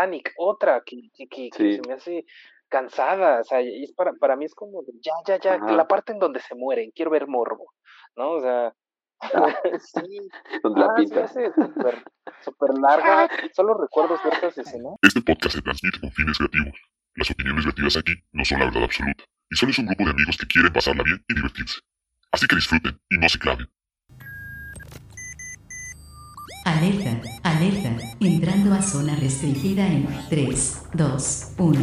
Titanic, otra que, que, se me hace cansada, o sea, y es para, para mí es como, ya, ya, ya, la parte en donde se mueren, quiero ver morbo, ¿no? O sea, sí, donde la ah, pinta. súper larga, solo recuerdo ciertas escenas. Este podcast se transmite con fines creativos. Las opiniones vertidas aquí no son la verdad absoluta, y solo es un grupo de amigos que quieren pasarla bien y divertirse. Así que disfruten y no se claven. Alerta, alerta, entrando a zona restringida en 3, 2, 1.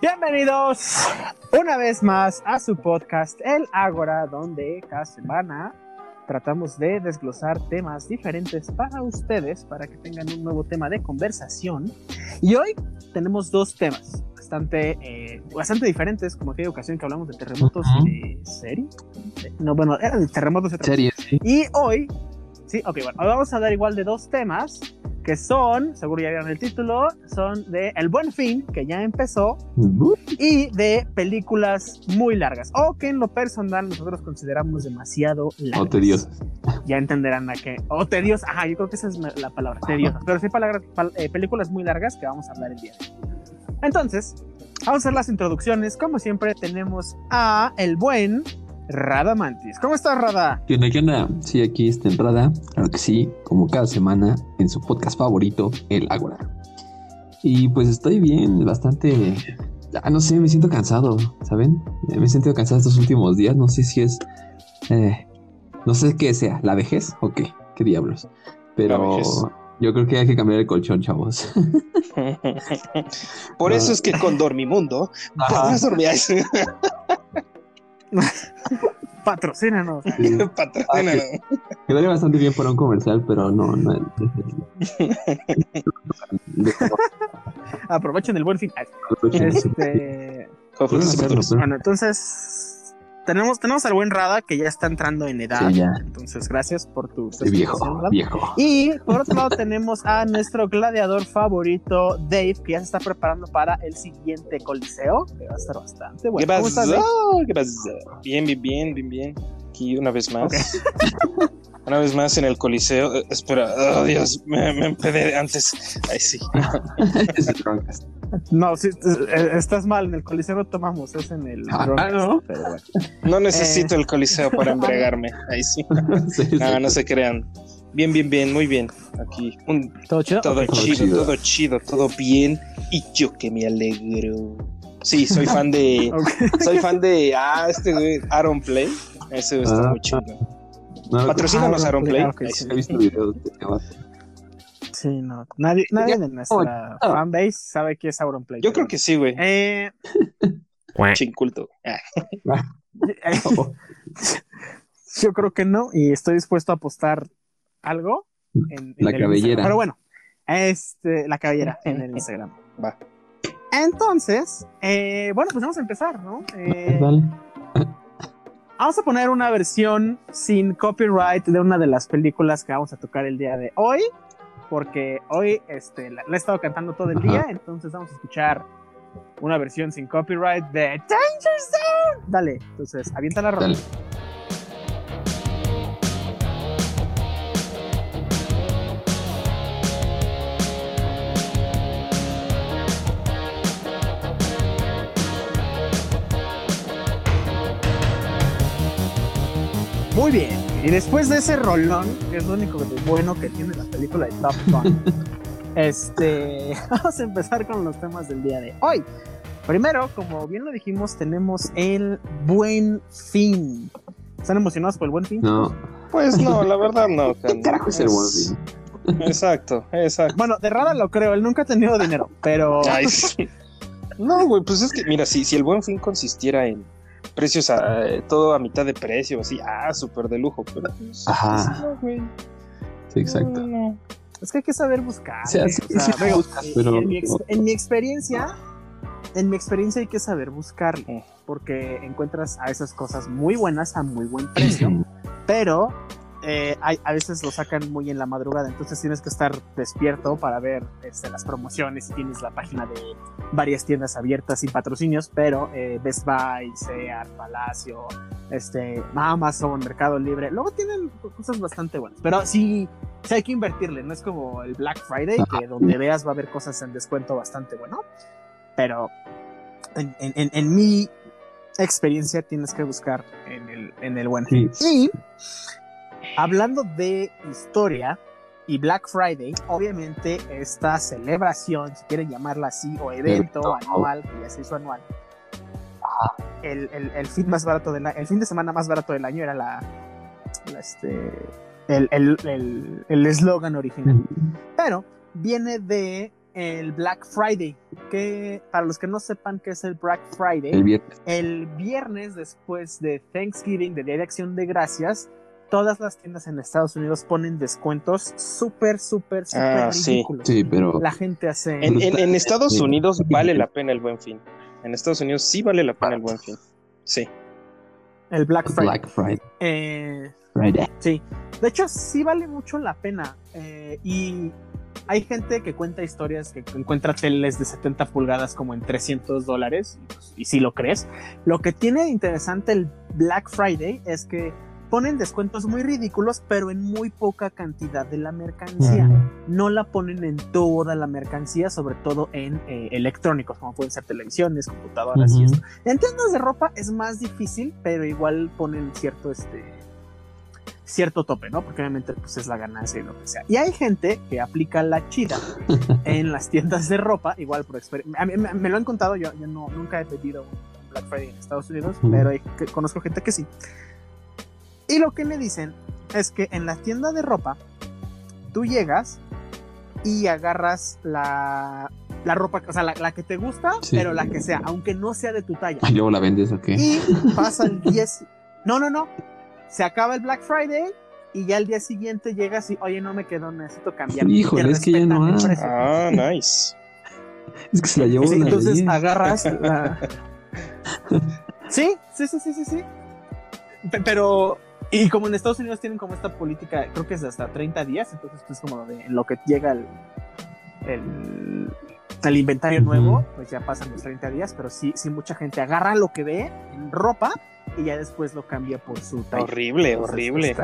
Bienvenidos una vez más a su podcast El Ágora, donde cada semana tratamos de desglosar temas diferentes para ustedes, para que tengan un nuevo tema de conversación. Y hoy tenemos dos temas bastante, eh, bastante diferentes, como aquella ocasión que hablamos de terremotos y de serie. No, bueno, eran de terremotos y series. Y hoy, sí, ok, bueno, hoy vamos a dar igual de dos temas que son, seguro ya vieron el título, son de El Buen Fin, que ya empezó, y de películas muy largas, o que en lo personal nosotros consideramos demasiado largas. O tediosas. Ya entenderán a qué. O tediosas, ajá, yo creo que esa es la palabra, tediosas. Pero sí eh, películas muy largas que vamos a hablar el día de hoy. Entonces, vamos a hacer las introducciones. Como siempre, tenemos a el buen Rada Mantis. ¿Cómo estás, Rada? ¿Qué onda, qué onda? Sí, aquí está en Rada. Claro que sí, como cada semana en su podcast favorito, El Ágora. Y pues estoy bien, bastante. Ah, no sé, me siento cansado, ¿saben? Me he sentido cansado estos últimos días. No sé si es. Eh, no sé qué sea, la vejez o qué, qué diablos. Pero yo creo que hay que cambiar el colchón, chavos. Por eso es que con Dormimundo podemos dormir. Patrocínanos. Patrocínanos. quedaría bastante bien para un comercial, pero no, no. Aprovechen el buen fin. Este... Bueno, entonces tenemos, tenemos al buen Rada que ya está entrando en edad. Entonces, gracias por tu viejo, viejo. Y por otro lado, tenemos a nuestro gladiador favorito, Dave, que ya se está preparando para el siguiente coliseo, que va a estar bastante bueno. ¿Qué pasó? ¿Qué pasó? Bien, bien, bien, bien, bien. Aquí una vez más. Una vez más en el Coliseo. Eh, espera, oh Dios, me, me empedé antes. Ay, sí. no, sí, eh, estás mal. En el Coliseo no tomamos, es en el. Ah, no. no necesito el Coliseo para embriagarme. Ahí sí. no, no se crean. Bien, bien, bien, muy bien. Aquí. Un, ¿Todo chido? Todo, chido, todo chido, todo bien. Y yo que me alegro. Sí, soy fan de. Soy fan de. Ah, este güey, Aaron Play. Ese está ah, muy chido. No, Patrocínanos Aaron Play. he visto videos de Sí, no. Nadie, nadie de nuestra fanbase sabe qué es Auron Play. Yo creo que sí, güey. Eh... Chinculto. Yo creo que no, y estoy dispuesto a apostar algo en, la cabellera. Pero bueno, este, la cabellera en el Instagram. Va. Entonces, eh, bueno, pues vamos a empezar, ¿no? Eh, Dale. Vamos a poner una versión sin copyright de una de las películas que vamos a tocar el día de hoy, porque hoy este, la, he estado cantando todo el día, entonces vamos a escuchar una versión sin copyright de Danger Zone. Dale, entonces avienta la rola. Muy bien. Y después de ese rolón, que es lo único bueno que tiene la película de Top Gun, este, vamos a empezar con los temas del día de hoy. Primero, como bien lo dijimos, tenemos el buen fin. ¿Están emocionados por el buen fin? No. Pues no, la verdad no. ¿Qué carajo es el buen fin? Exacto, exacto. Bueno, de rara lo creo, él nunca ha tenido dinero, pero. No, güey, pues es que, mira, si, si el buen fin consistiera en precios a eh, todo a mitad de precio, así, ah, súper de lujo, pero pues, Ajá. Sí, exacto. Es que hay que saber buscar. Sí, sí, pero... en, mi experiencia, en mi experiencia hay que saber buscar, porque encuentras a esas cosas muy buenas a muy buen precio, pero eh, a veces lo sacan muy en la madrugada, entonces tienes que estar despierto para ver este, las promociones y tienes la página de varias tiendas abiertas sin patrocinios, pero eh, Best Buy, Sears, Palacio, este, Amazon, Mercado Libre, luego tienen cosas bastante buenas, pero sí, sí hay que invertirle, no es como el Black Friday, que donde veas va a haber cosas en descuento bastante bueno, pero en, en, en mi experiencia tienes que buscar en el, en el buen fin. Y hablando de historia y Black Friday, obviamente esta celebración, si quieren llamarla así, o evento anual, que ya se hizo anual, el, el, fin más barato del el fin de semana más barato del año era la, este el eslogan original. Pero viene de el Black Friday, que para los que no sepan qué es el Black Friday, el viernes, después de Thanksgiving, de Día de Acción de Gracias, todas las tiendas en Estados Unidos ponen descuentos súper, súper, súper ah, ridículos. Sí. pero la gente hace. En, Estados Unidos vale la pena el buen fin. En Estados Unidos sí vale la pena el buen fin. Sí. El Black Friday. Black Friday. Eh, sí. De hecho, sí vale mucho la pena. Eh, y hay gente que cuenta historias que encuentra teles de 70 pulgadas como en 300 dólares, y, si lo crees. Lo que tiene interesante el Black Friday es que ponen descuentos muy ridículos, pero en muy poca cantidad de la mercancía. No la ponen en toda la mercancía, sobre todo en eh, electrónicos, como pueden ser televisiones, computadoras y esto. En tiendas de ropa es más difícil, pero igual ponen cierto este cierto tope, ¿no? Porque obviamente pues es la ganancia y lo que sea. Y hay gente que aplica la chida en las tiendas de ropa, igual por experiencia. Me, lo han contado, yo, yo no, nunca he pedido un Black Friday en Estados Unidos, pero conozco gente que sí. Y lo que me dicen es que en la tienda de ropa, tú llegas y agarras la, la ropa, o sea, la, que te gusta, pero la que sea, aunque no sea de tu talla. Y luego la vendes o qué? Y pasa el 10. No, no, no se acaba el Black Friday y ya el día siguiente llegas y, oye, no me quedó, necesito cambiar. Híjole, es que ya no hay. Ah, nice. Es que se la llevó sí, Entonces agarras la... sí, sí, sí, sí, sí, sí. Pero, y como en Estados Unidos tienen como esta política, creo que es de hasta 30 días, entonces pues como de en lo que llega el, el, inventario nuevo, pues ya pasan los 30 días, pero sí, sí mucha gente agarra lo que ve en ropa y ya después lo cambia por su talla. Horrible, horrible.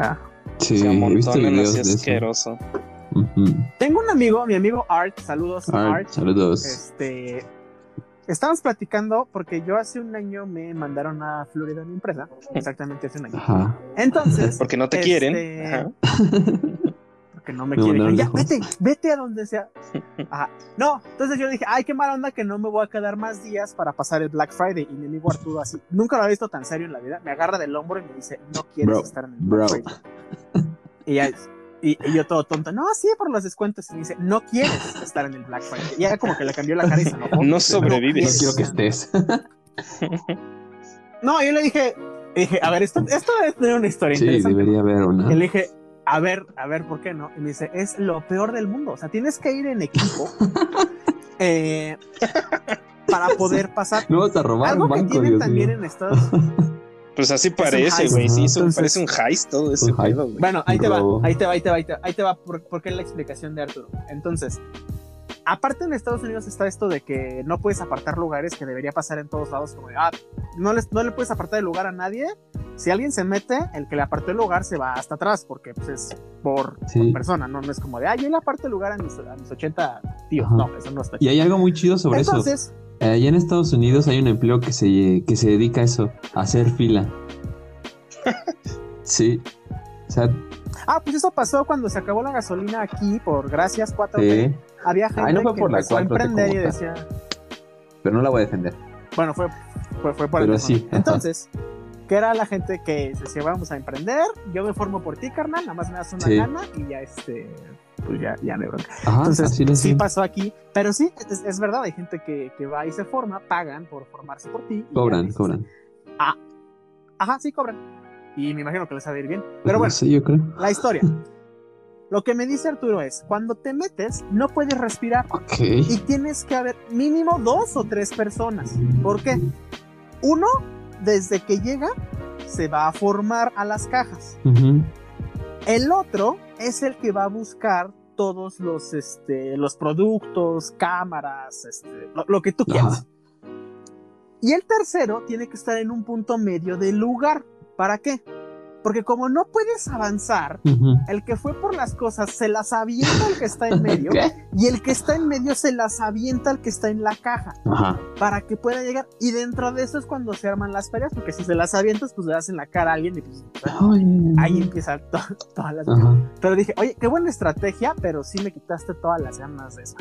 Sí, videos de asqueroso. Tengo un amigo, mi amigo Art, saludos Art. Saludos. Este, estamos platicando porque yo hace un año me mandaron a Florida a mi empresa, exactamente hace un año. Ajá. Entonces, porque no te quieren. Este, que no me quieren. ya, vete, vete a donde sea. No, entonces yo dije, ay, qué mala onda que no me voy a quedar más días para pasar el Black Friday. Y mi amigo Arturo así, nunca lo ha visto tan serio en la vida, me agarra del hombro y me dice, no quieres estar en el Black Friday. Y, ya, y, yo todo tonto, no, sí, por los descuentos. Y me dice, no quieres estar en el Black Friday. Y ya como que le cambió la cara y se enojó. No sobrevives. No quiero que estés. no, yo le dije, dije, a ver, esto, esto debe tener una historia sí, debería haber una. Y le dije, a ver, a ver, ¿por qué no? Y me dice, es lo peor del mundo. O sea, tienes que ir en equipo eh, para poder pasar. No vas a robar Algo un banco, que tienen también en Estados Pues así parece, güey. Sí, parece un heist todo ese pedo, Bueno, ahí te, va, ahí te va, ahí te va, ahí te va, ahí te va, por, qué la explicación de Arturo. Entonces, aparte en Estados Unidos está esto de que no puedes apartar lugares que debería pasar en todos lados, como de, ah, no, no le puedes apartar el lugar a nadie. Si alguien se mete, el que le apartó el lugar se va hasta atrás, porque pues, es por, persona, ¿no? No es como de, ah, yo le aparto el lugar a mis, a 80 tíos. No, eso no está Y hay algo muy chido sobre Entonces, eso. Eh, allá en Estados Unidos hay un empleo que se, que se dedica a eso, a hacer fila. sí. O sea, ah, pues eso pasó cuando se acabó la gasolina aquí, por gracias 4 sí había gente no fue que por la empezó a emprender y decía... Pero no la voy a defender. Bueno, fue, fue, fue por Pero sí. Entonces, que era la gente que decía, vamos a emprender, yo me formo por ti, carnal, nada más me das una gana y ya este pues ya, ya no Entonces, sí, pasó aquí, pero sí, es, verdad, hay gente que, que, va y se forma, pagan por formarse por ti. Cobran, cobran. Ah, ajá, sí, cobran. Y me imagino que les va a ir bien. Pero bueno, sí, yo creo. la historia. Lo que me dice Arturo es, cuando te metes, no puedes respirar. Y tienes que haber mínimo dos o tres personas. ¿Por qué? Uno, desde que llega, se va a formar a las cajas. El otro es el que va a buscar todos los, este, los productos, cámaras, este, lo, que tú quieras. Y el tercero tiene que estar en un punto medio del lugar. ¿Para qué? Porque como no puedes avanzar, el que fue por las cosas se las avienta al que está en medio y el que está en medio se las avienta al que está en la caja para que pueda llegar. Y dentro de eso es cuando se arman las ferias, porque si se las avientas, pues le das en la cara a alguien y pues ahí empieza todas las... Pero dije, oye, qué buena estrategia, pero sí me quitaste todas las ganas de eso.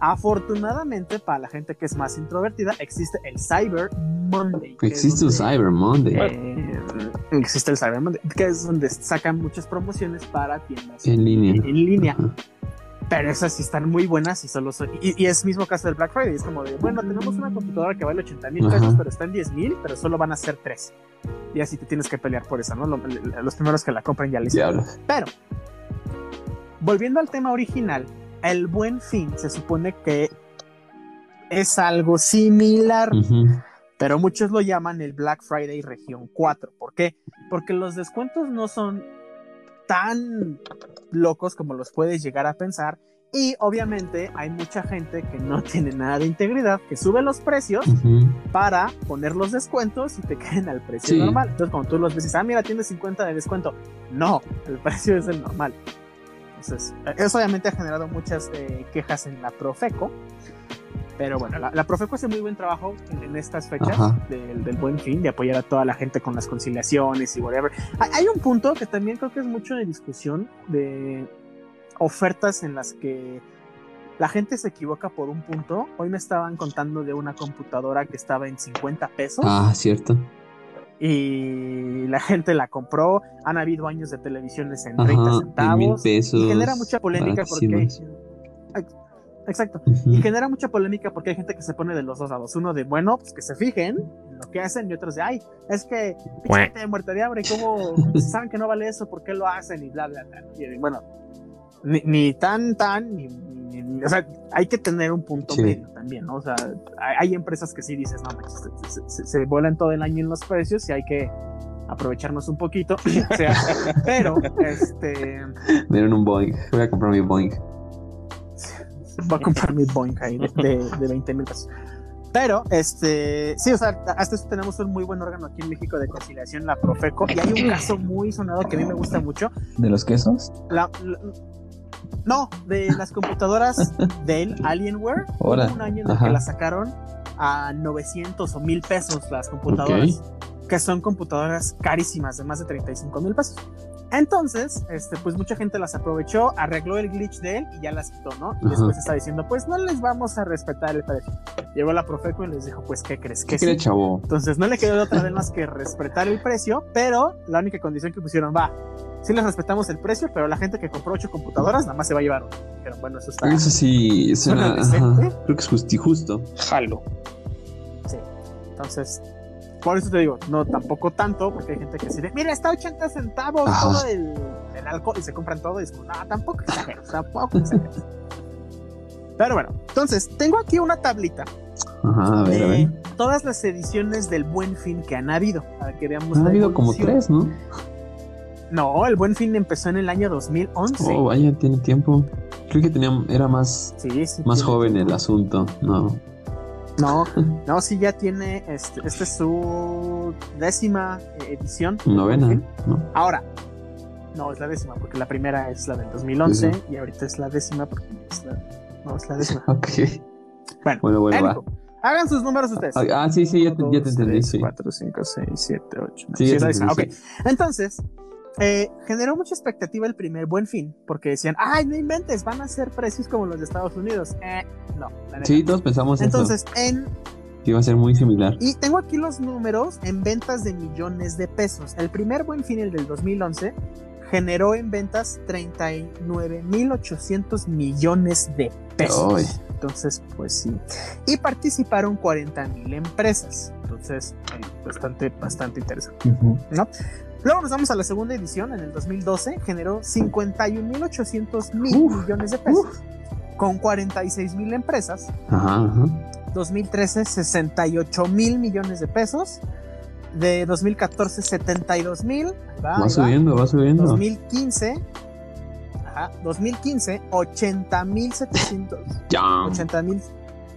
Afortunadamente, para la gente que es más introvertida, existe el Cyber Monday. Existe el Cyber Monday. Eh, existe el Cyber Monday, que es donde sacan muchas promociones para tiendas en línea. En, línea. Pero esas sí están muy buenas y solo son. Y, y, es mismo caso del Black Friday. Es como de, bueno, tenemos una computadora que vale 80 mil pesos, pero está en 10 mil, pero solo van a ser 3. Y así te tienes que pelear por esa, ¿no? Los, primeros que la compren ya les Pero, volviendo al tema original, el buen fin se supone que es algo similar, pero muchos lo llaman el Black Friday región 4. ¿Por qué? Porque los descuentos no son tan locos como los puedes llegar a pensar. Y obviamente hay mucha gente que no tiene nada de integridad, que sube los precios para poner los descuentos y te queden al precio normal. Entonces, cuando tú los ves, ah, mira, tiene 50 de descuento. No, el precio es el normal. Entonces, eso obviamente ha generado muchas eh, quejas en la Profeco. Pero bueno, la, Profeco hace muy buen trabajo en, estas fechas del, buen fin, de apoyar a toda la gente con las conciliaciones y whatever. Hay, un punto que también creo que es mucho de discusión de ofertas en las que la gente se equivoca por un punto. Hoy me estaban contando de una computadora que estaba en 50 pesos. Ah, cierto y la gente la compró. Han habido años de televisiones en 30 centavos. y genera mucha polémica porque. Exacto. Y genera mucha polémica porque hay gente que se pone de los dos lados. Uno de, bueno, pues que se fijen en lo que hacen, y otros de, ay, es que de muerte de hambre, ¿cómo, saben que no vale eso? ¿Por qué lo hacen? Y bla, bla, bla. Y bueno, ni, ni tan, tan, ni, o sea, hay que tener un punto medio también, ¿no? O sea, hay, empresas que sí dices, no, se, se, vuelan todo el año en los precios y hay que aprovecharnos un poquito, o sea, pero, este... Miren un Boeing, voy a comprar mi Boeing. Voy a comprar mi Boeing ahí de, de, 20 mil pesos. Pero, este, sí, o sea, hasta eso tenemos un muy buen órgano aquí en México de conciliación, la Profeco, y hay un caso muy sonado que a mí me gusta mucho. ¿De los quesos? la, no, de las computadoras del Alienware. un año en el que las sacaron a 900 o 1000 pesos las computadoras. Que son computadoras carísimas, de más de 35 mil pesos. Entonces, este, pues mucha gente las aprovechó, arregló el glitch de él y ya las quitó, ¿no? Y después está diciendo, pues no les vamos a respetar el precio. Llegó la Profeco y les dijo, pues, ¿qué crees? ¿Qué sí? chavo? Entonces no le quedó de otra vez más que respetar el precio, pero la única condición que pusieron, va, sí les respetamos el precio, pero la gente que compró ocho computadoras nada más se va a llevar Pero bueno, eso está. Eso sí, suena, creo que es justo justo. Jalo. Sí. Entonces, por eso te digo, no tampoco tanto, porque hay gente que dice, mira, está 80 centavos todo el, el, alcohol y se compran todo y es como, no, tampoco exageros, tampoco exageros. Pero bueno, entonces, tengo aquí una tablita. Ajá, a ver, a ver. Todas las ediciones del Buen Fin que han habido, para que veamos. Han habido como tres, ¿no? No, el Buen Fin empezó en el año 2011. Oh, vaya, tiene tiempo. Creo que tenía, era más, más joven el asunto, ¿no? No, no, sí ya tiene, este, esta es su décima eh, edición. Novena, ¿no? Ahora, no, es la décima, porque la primera es la del 2011 y ahorita es la décima porque es la, no, es la décima. ok. Bueno, bueno, bueno Hagan sus números ustedes. Ah, sí, sí, ya te, ya te entendí. 4, 5, 6, 7, 8. Sí, es la décima. Ok. Entonces, eh, generó mucha expectativa el primer buen fin, porque decían, ay, no inventes, van a ser precios como los de Estados Unidos. Eh, no. Sí, todos pensamos Entonces, en... Que iba a ser muy similar. Y tengo aquí los números en ventas de millones de pesos. El primer buen fin, el del 2011, generó en ventas 39.800 millones de pesos. Entonces, pues sí. Y participaron 40.000 empresas. Entonces, eh, bastante, bastante interesante. ¿no? Luego nos vamos a la segunda edición, en el 2012, generó 51.800 mil millones de pesos, con 46 mil empresas. Ajá, 2013, 68 mil millones de pesos. De 2014, 72 mil. Va, subiendo, va. subiendo. 2015, ajá, 2015, 80 mil 700. 80 mil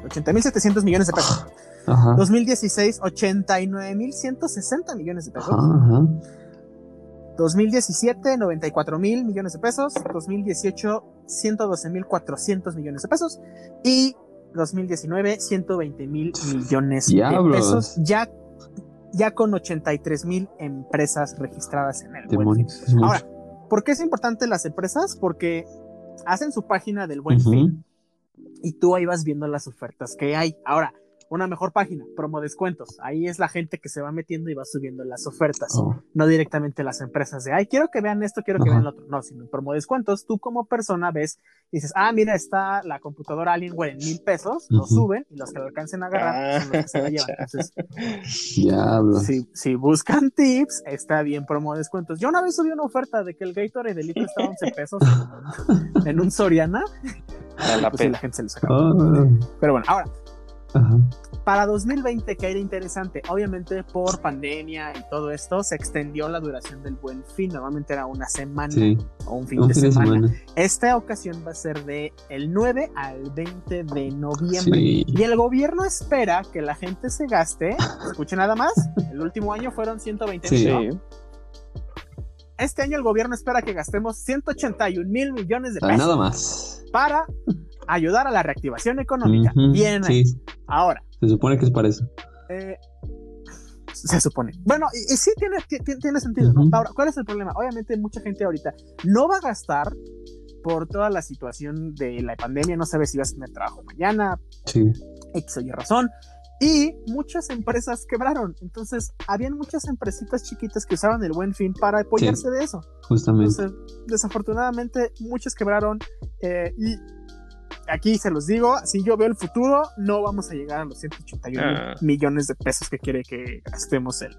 80 mil 700 millones de pesos. Ajá. 2016, 89 mil 160 millones de pesos. Ajá. 2017, 94 mil millones de pesos. 2018, 112 mil 400 millones de pesos. Y 2019, 120 mil millones de pesos. Ya, ya con 83 mil empresas registradas en el Buen Fin. Ahora, ¿por qué es importante las empresas? Porque hacen su página del Buen Fin y tú ahí vas viendo las ofertas que hay. Ahora, una mejor página, promo descuentos. Ahí es la gente que se va metiendo y va subiendo las ofertas, oh. no directamente las empresas de, ay, quiero que vean esto, quiero que vean lo otro. No, sino en promo descuentos, tú como persona ves, dices, ah, mira, está la computadora Alienware en mil pesos, lo suben y los que lo alcancen a agarrar son los que se la llevan. Entonces, si, si, buscan tips, está bien promo descuentos. Yo una vez subí una oferta de que el Gatorade de litro estaba 11 pesos en, un Soriana. la, pues, la gente se lo sacaba. Ah. Pero bueno, ahora, para 2020, que era interesante, obviamente por pandemia y todo esto, se extendió la duración del buen fin. Normalmente era una semana o un fin, de, semana. Esta ocasión va a ser de el 9 al 20 de noviembre. Y el gobierno espera que la gente se gaste, escuche nada más, el último año fueron 120 mil. Este año el gobierno espera que gastemos 181 mil millones de pesos. Nada más. Para ayudar a la reactivación económica. Bien. Ahora. Se supone que es para eso. Eh, se supone. Bueno, y, sí tiene, tiene, sentido, ¿no? Ahora, ¿cuál es el problema? Obviamente mucha gente ahorita no va a gastar por toda la situación de la pandemia, no sabe si vas a tener trabajo mañana, sí. X o Y razón, y muchas empresas quebraron. Entonces, habían muchas empresitas chiquitas que usaban el buen fin para apoyarse de eso. Justamente. desafortunadamente, muchas quebraron eh, y aquí se los digo, si yo veo el futuro, no vamos a llegar a los 181 ah. millones de pesos que quiere que gastemos el,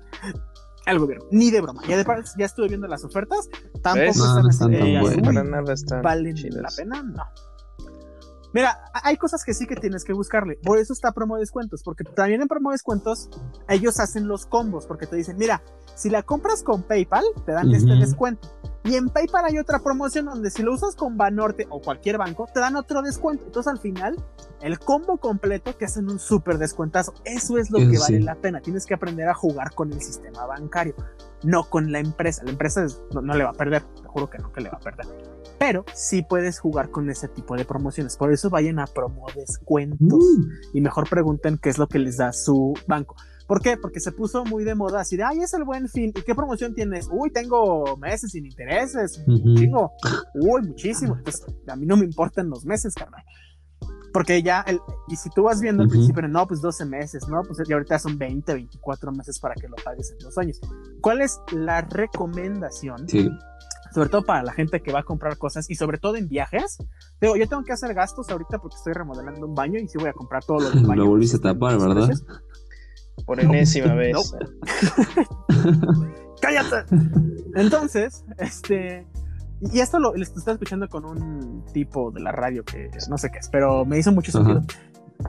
el gobierno. Ni de broma. Ya, ya estuve viendo las ofertas, tampoco están, están Para nada están ¿Valen la pena? No. Mira, hay cosas que sí que tienes que buscarle. Por eso está promo descuentos, porque también en promo descuentos ellos hacen los combos, porque te dicen, mira, si la compras con PayPal, te dan este descuento. Y en PayPal hay otra promoción donde si lo usas con Banorte o cualquier banco, te dan otro descuento. Entonces al final, el combo completo te hacen un súper descuentazo. Eso es lo que vale la pena. Tienes que aprender a jugar con el sistema bancario, no con la empresa. La empresa no, le va a perder, te juro que no, que le va a perder. Pero sí puedes jugar con ese tipo de promociones. Por eso vayan a promo descuentos mm. y mejor pregunten qué es lo que les da su banco. ¿Por qué? Porque se puso muy de moda así de, ay, es el buen fin. ¿Y qué promoción tienes? Uy, tengo meses sin intereses. Chingo. Uy, muchísimo. Entonces, a mí no me importan los meses, carnal. Porque ya, el, y si tú vas viendo al principio, no, pues 12 meses, no, pues ya ahorita son 20, 24 meses para que lo pagues en dos años. ¿Cuál es la recomendación? Sí. Sobre todo para la gente que va a comprar cosas y sobre todo en viajes. Digo, yo tengo que hacer gastos ahorita porque estoy remodelando un baño y sí voy a comprar todo lo del baño. Lo volviste a tapar, ¿verdad? Por enésima vez. ¡Cállate! Entonces, este. Y esto lo, estaba escuchando con un tipo de la radio que no sé qué es, pero me hizo mucho sentido.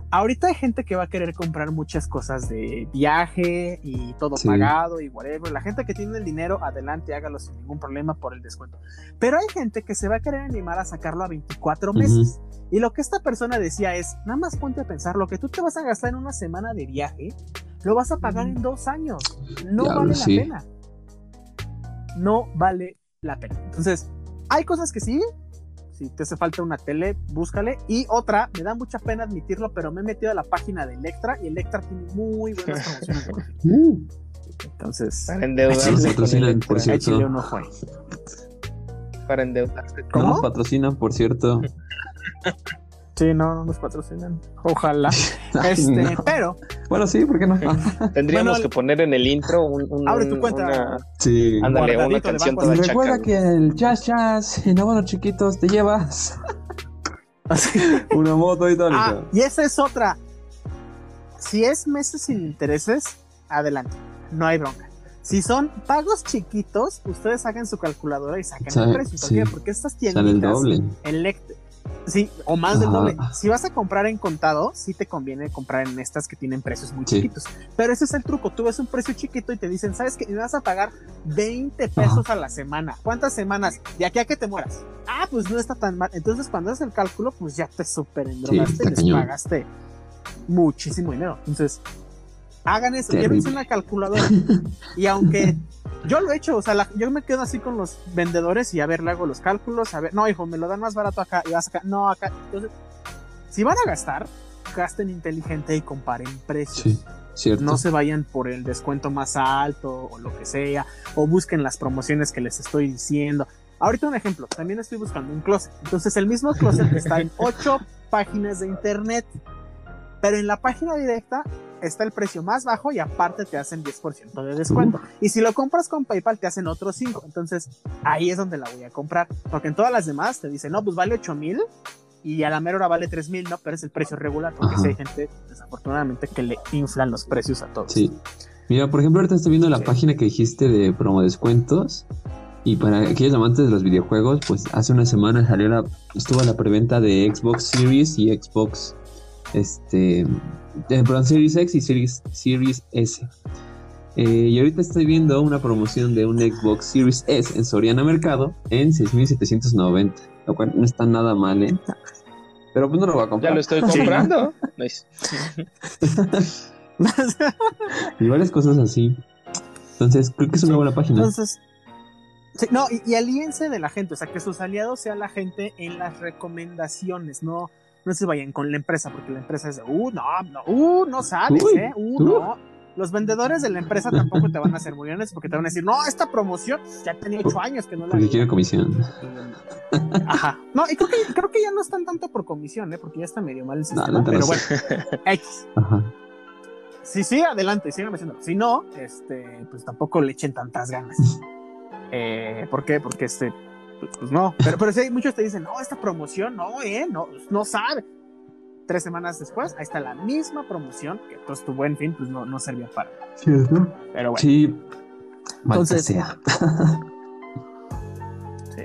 Ahorita hay gente que va a querer comprar muchas cosas de viaje y todo pagado y whatever. La gente que tiene el dinero, adelante, hágalo sin ningún problema por el descuento. Pero hay gente que se va a querer animar a sacarlo a 24 meses. Y lo que esta persona decía es, nada más ponte a pensar, lo que tú te vas a gastar en una semana de viaje, lo vas a pagar en dos años. No vale la pena. No vale la pena. Entonces, hay cosas que sí. Si te hace falta una tele, búscale. Y otra, me da mucha pena admitirlo, pero me he metido a la página de Electra y Electra tiene muy buenas promociones. Uh. Entonces, para endeudarse. por cierto. no fue. Para endeudarse. ¿Cómo? Nos patrocinan, por cierto. Sí, no, no nos patrocinan. Ojalá. este, pero. Bueno, sí, ¿por qué no? Tendríamos que poner en el intro un. abre tu cuenta. sí. Ándale, una canción toda Recuerda que el chas chas en bueno chiquitos te llevas. una moto y todo. Ah, y esa es otra. Si es meses sin intereses, adelante. No hay bronca. Si son pagos chiquitos, ustedes hagan su calculadora y saquen el precio. ¿Por qué? Porque estas tiendas. el doble Sí, o más del doble. Si vas a comprar en contado, sí te conviene comprar en estas que tienen precios muy chiquitos. Pero ese es el truco. Tú ves un precio chiquito y te dicen, ¿sabes qué? Me vas a pagar 20 pesos a la semana. ¿Cuántas semanas? De aquí a que te mueras. Ah, pues no está tan mal. Entonces, cuando haces el cálculo, pues ya te súper endrogaste y les pagaste muchísimo dinero. Entonces, hagan eso, llévense una calculadora. y aunque yo lo he hecho, o sea, yo me quedo así con los vendedores y a ver, le hago los cálculos, a ver, no, hijo, me lo dan más barato acá y vas acá, no, acá. Entonces, si van a gastar, gasten inteligente y comparen precios. cierto. No se vayan por el descuento más alto o lo que sea, o busquen las promociones que les estoy diciendo. Ahorita un ejemplo, también estoy buscando un closet. Entonces, el mismo closet está en ocho páginas de internet, pero en la página directa está el precio más bajo y aparte te hacen 10% de descuento. Y si lo compras con PayPal te hacen otros 5. Entonces ahí es donde la voy a comprar. Porque en todas las demás te dicen, no, pues vale 8 mil y a la mera hora vale 3 mil, no, pero es el precio regular. Porque si hay gente, desafortunadamente, que le inflan los precios a todos. Sí. Mira, por ejemplo, ahorita estoy viendo la página que dijiste de promo descuentos. Y para aquellos amantes de los videojuegos, pues hace una semana salió la, estuvo la preventa de Xbox Series y Xbox este, perdón, Series X y Series, Series S. Eh, y ahorita estoy viendo una promoción de un Xbox Series S en Soriana Mercado en 6.790, lo cual no está nada mal, ¿eh? Pero pues no lo voy a comprar. Ya lo estoy comprando. nice. y varias cosas así. Entonces, creo que es una buena página. Entonces, no, y, y alíense de la gente, o sea, que sus aliados sean la gente en las recomendaciones, no no se vayan con la empresa, porque la empresa es uh, no, no, uh, no sabes, ¿eh? Uh, no. Los vendedores de la empresa tampoco te van a hacer muy grandes porque te van a decir, no, esta promoción ya tenía ocho años que no la. Porque quiere comisión. Ajá. No, y creo que, creo que ya no están tanto por comisión, ¿eh? Porque ya está medio mal el sistema. pero bueno, X. Ajá. Sí, sí, adelante, síganme haciendo. Si no, este, pues tampoco le echen tantas ganas. eh, ¿Por qué? Porque este, pues, no. Pero, pero sí, muchos te dicen, no, esta promoción, no, eh, no, no sabe. Tres semanas después, ahí está la misma promoción, que entonces tu buen fin, pues no, no servía para Sí, Pero bueno. Sí. Entonces, sea. sí.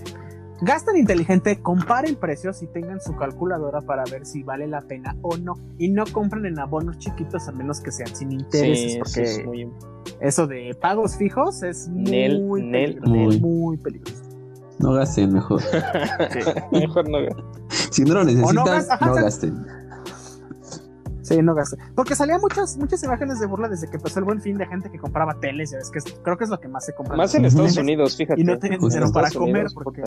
Gastan inteligente, comparen precios y tengan su calculadora para ver si vale la pena o no. Y no compren en abonos chiquitos a menos que sean sin intereses, porque eso, de pagos fijos es muy, muy, muy peligroso. No gasten mejor. mejor no gasten. Si no lo necesitan, no, gasten. Sí, no gasten. Porque salían muchas, muchas imágenes de burla desde que empezó el buen fin de gente que compraba teles. Es que creo que es lo que más se compra. Más en Estados Unidos, fíjate. Y no tienen dinero para comer porque.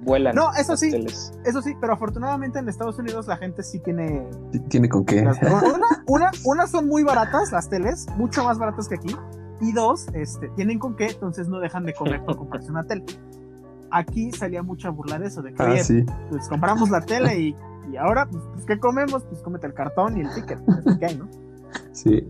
Vuelan. No, eso sí, eso sí, pero afortunadamente en Estados Unidos la gente sí tiene. ¿Tiene con qué? una, una, son muy baratas las teles, mucho más baratas que aquí. Y dos, este, tienen con qué, entonces no dejan de comer por comprarse una tele aquí salía mucha burla de eso, de que ah, pues compramos la tele y, y ahora, pues, pues, ¿qué comemos? Pues cómete el cartón y el ticket, pues, hay, ¿no? Sí,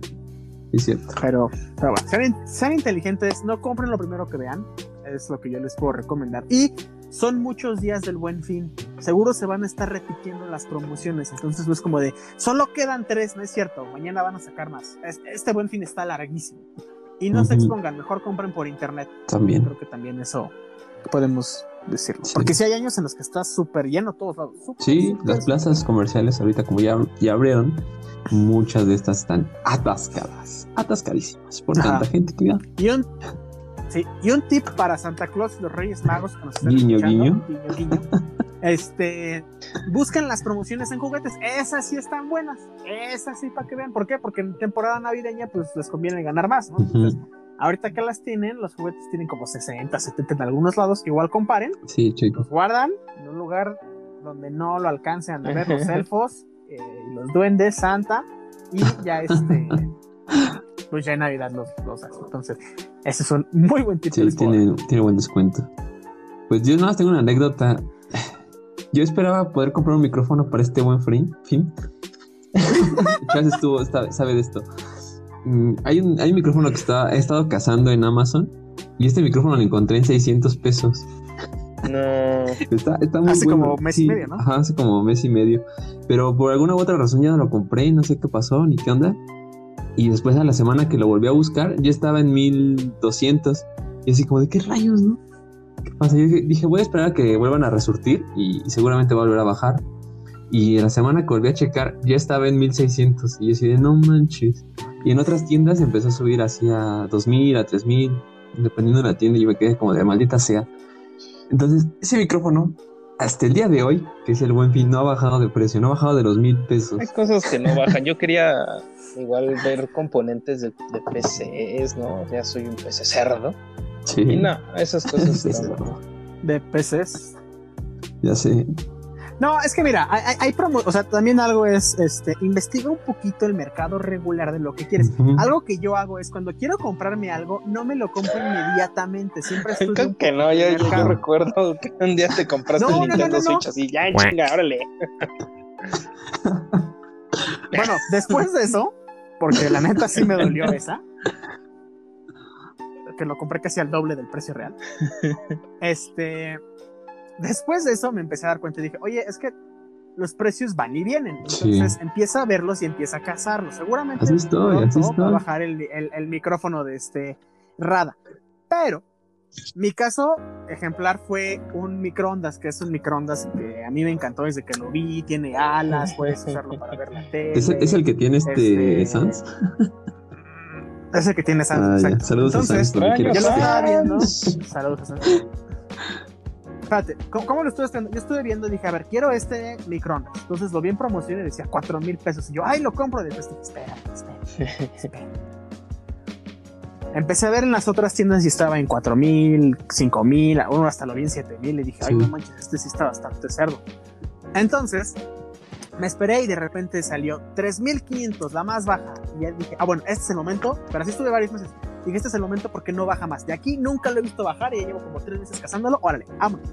es cierto. Pero, pero bueno, sean, inteligentes, no compren lo primero que vean, es lo que yo les puedo recomendar. Y son muchos días del buen fin, seguro se van a estar repitiendo las promociones, entonces no es como de, solo quedan tres, no es cierto, mañana van a sacar más. Este, buen fin está larguísimo. Y no se expongan, mejor compren por internet. También. creo que también eso podemos decirlo. Porque si hay años en los que está súper lleno todos lados. sí, las plazas comerciales ahorita como ya, ya abrieron, muchas de estas están atascadas, atascadísimas por tanta gente que Y un, sí, y un tip para Santa Claus y los Reyes Magos que nos están guiño, guiño. Este, buscan las promociones en juguetes, esas sí están buenas, esas sí para que vean, ¿por qué? Porque en temporada navideña pues les conviene ganar más, ¿no? Ahorita que las tienen, los juguetes tienen como 60, 70 en algunos lados, que igual comparen. Sí, chicos. Los guardan en un lugar donde no lo alcancen a ver los elfos, eh, los duendes, Santa, y ya este. pues ya en Navidad los, los Entonces, ese es un muy buen título. Sí, tiene, tiene buen descuento. Pues yo nada más tengo una anécdota. Yo esperaba poder comprar un micrófono para este buen fin. Chas estuvo, sabe de esto. Mm, hay, un, hay un micrófono que está, he estado cazando en Amazon y este micrófono lo encontré en 600 pesos. No. Está, está muy hace como mes y medio, ¿no? Ajá, hace como mes y medio. Pero por alguna u otra razón ya no lo compré, no sé qué pasó ni qué onda. Y después a la semana que lo volví a buscar, ya estaba en 1200. Y así como, ¿de qué rayos, no? O sea, yo dije, voy a esperar a que vuelvan a resurtir y, seguramente va a volver a bajar. Y en la semana que volví a checar, ya estaba en 1600. Y yo decía, no manches. Y en otras tiendas empezó a subir hacia 2000, a 3000, dependiendo de la tienda. Y yo me quedé como de maldita sea. Entonces, ese micrófono, hasta el día de hoy, que es el buen fin, no ha bajado de precio, no ha bajado de los mil pesos. Hay cosas que no bajan. Yo quería igual ver componentes de, de PCs, ¿no? Ya soy un PC cerdo. Sí. Y no, esas cosas. de PCs. Ya sé. No, es que mira, hay, hay promo o sea, también algo es, este, investiga un poquito el mercado regular de lo que quieres. Algo que yo hago es cuando quiero comprarme algo, no me lo compro inmediatamente, siempre estoy Creo que no, yo, yo, recuerdo que un día te compraste no, el Nintendo Switch así, ya chinga, órale. bueno, después de eso, porque la neta sí me dolió esa, que lo compré casi al doble del precio real. Este, después de eso me empecé a dar cuenta y dije, oye, es que los precios van y vienen. Entonces empieza a verlos y empieza a cazarlos. Seguramente va a bajar el, el, micrófono de este Rada. Pero mi caso ejemplar fue un microondas, que es un microondas que a mí me encantó desde que lo vi. Tiene alas, puedes usarlo para ver la tele. ¿Es, el que tiene este, este... Sans? Es el que tiene Sans. Ah, Saludos a Sans. Yo lo estaba viendo. Saludos a Sans. Espérate, ¿cómo, lo estuve? Yo estuve viendo y dije, a ver, quiero este microondas. Entonces lo vi en promoción y decía 4 mil pesos. Y yo, ay, lo compro. Después dije, espera, espera, espera. Empecé a ver en las otras tiendas y estaba en 4 mil, 5 mil, uno hasta lo vi en 7 mil. Y dije, ay, no manches, este sí está bastante cerdo. Entonces, me esperé y de repente salió 3500, la más baja. Y ya dije, ah, bueno, este es el momento. Pero así estuve varios meses. Dije, este es el momento porque no baja más. De aquí nunca lo he visto bajar y ya llevo como tres meses cazándolo. Órale, vámonos.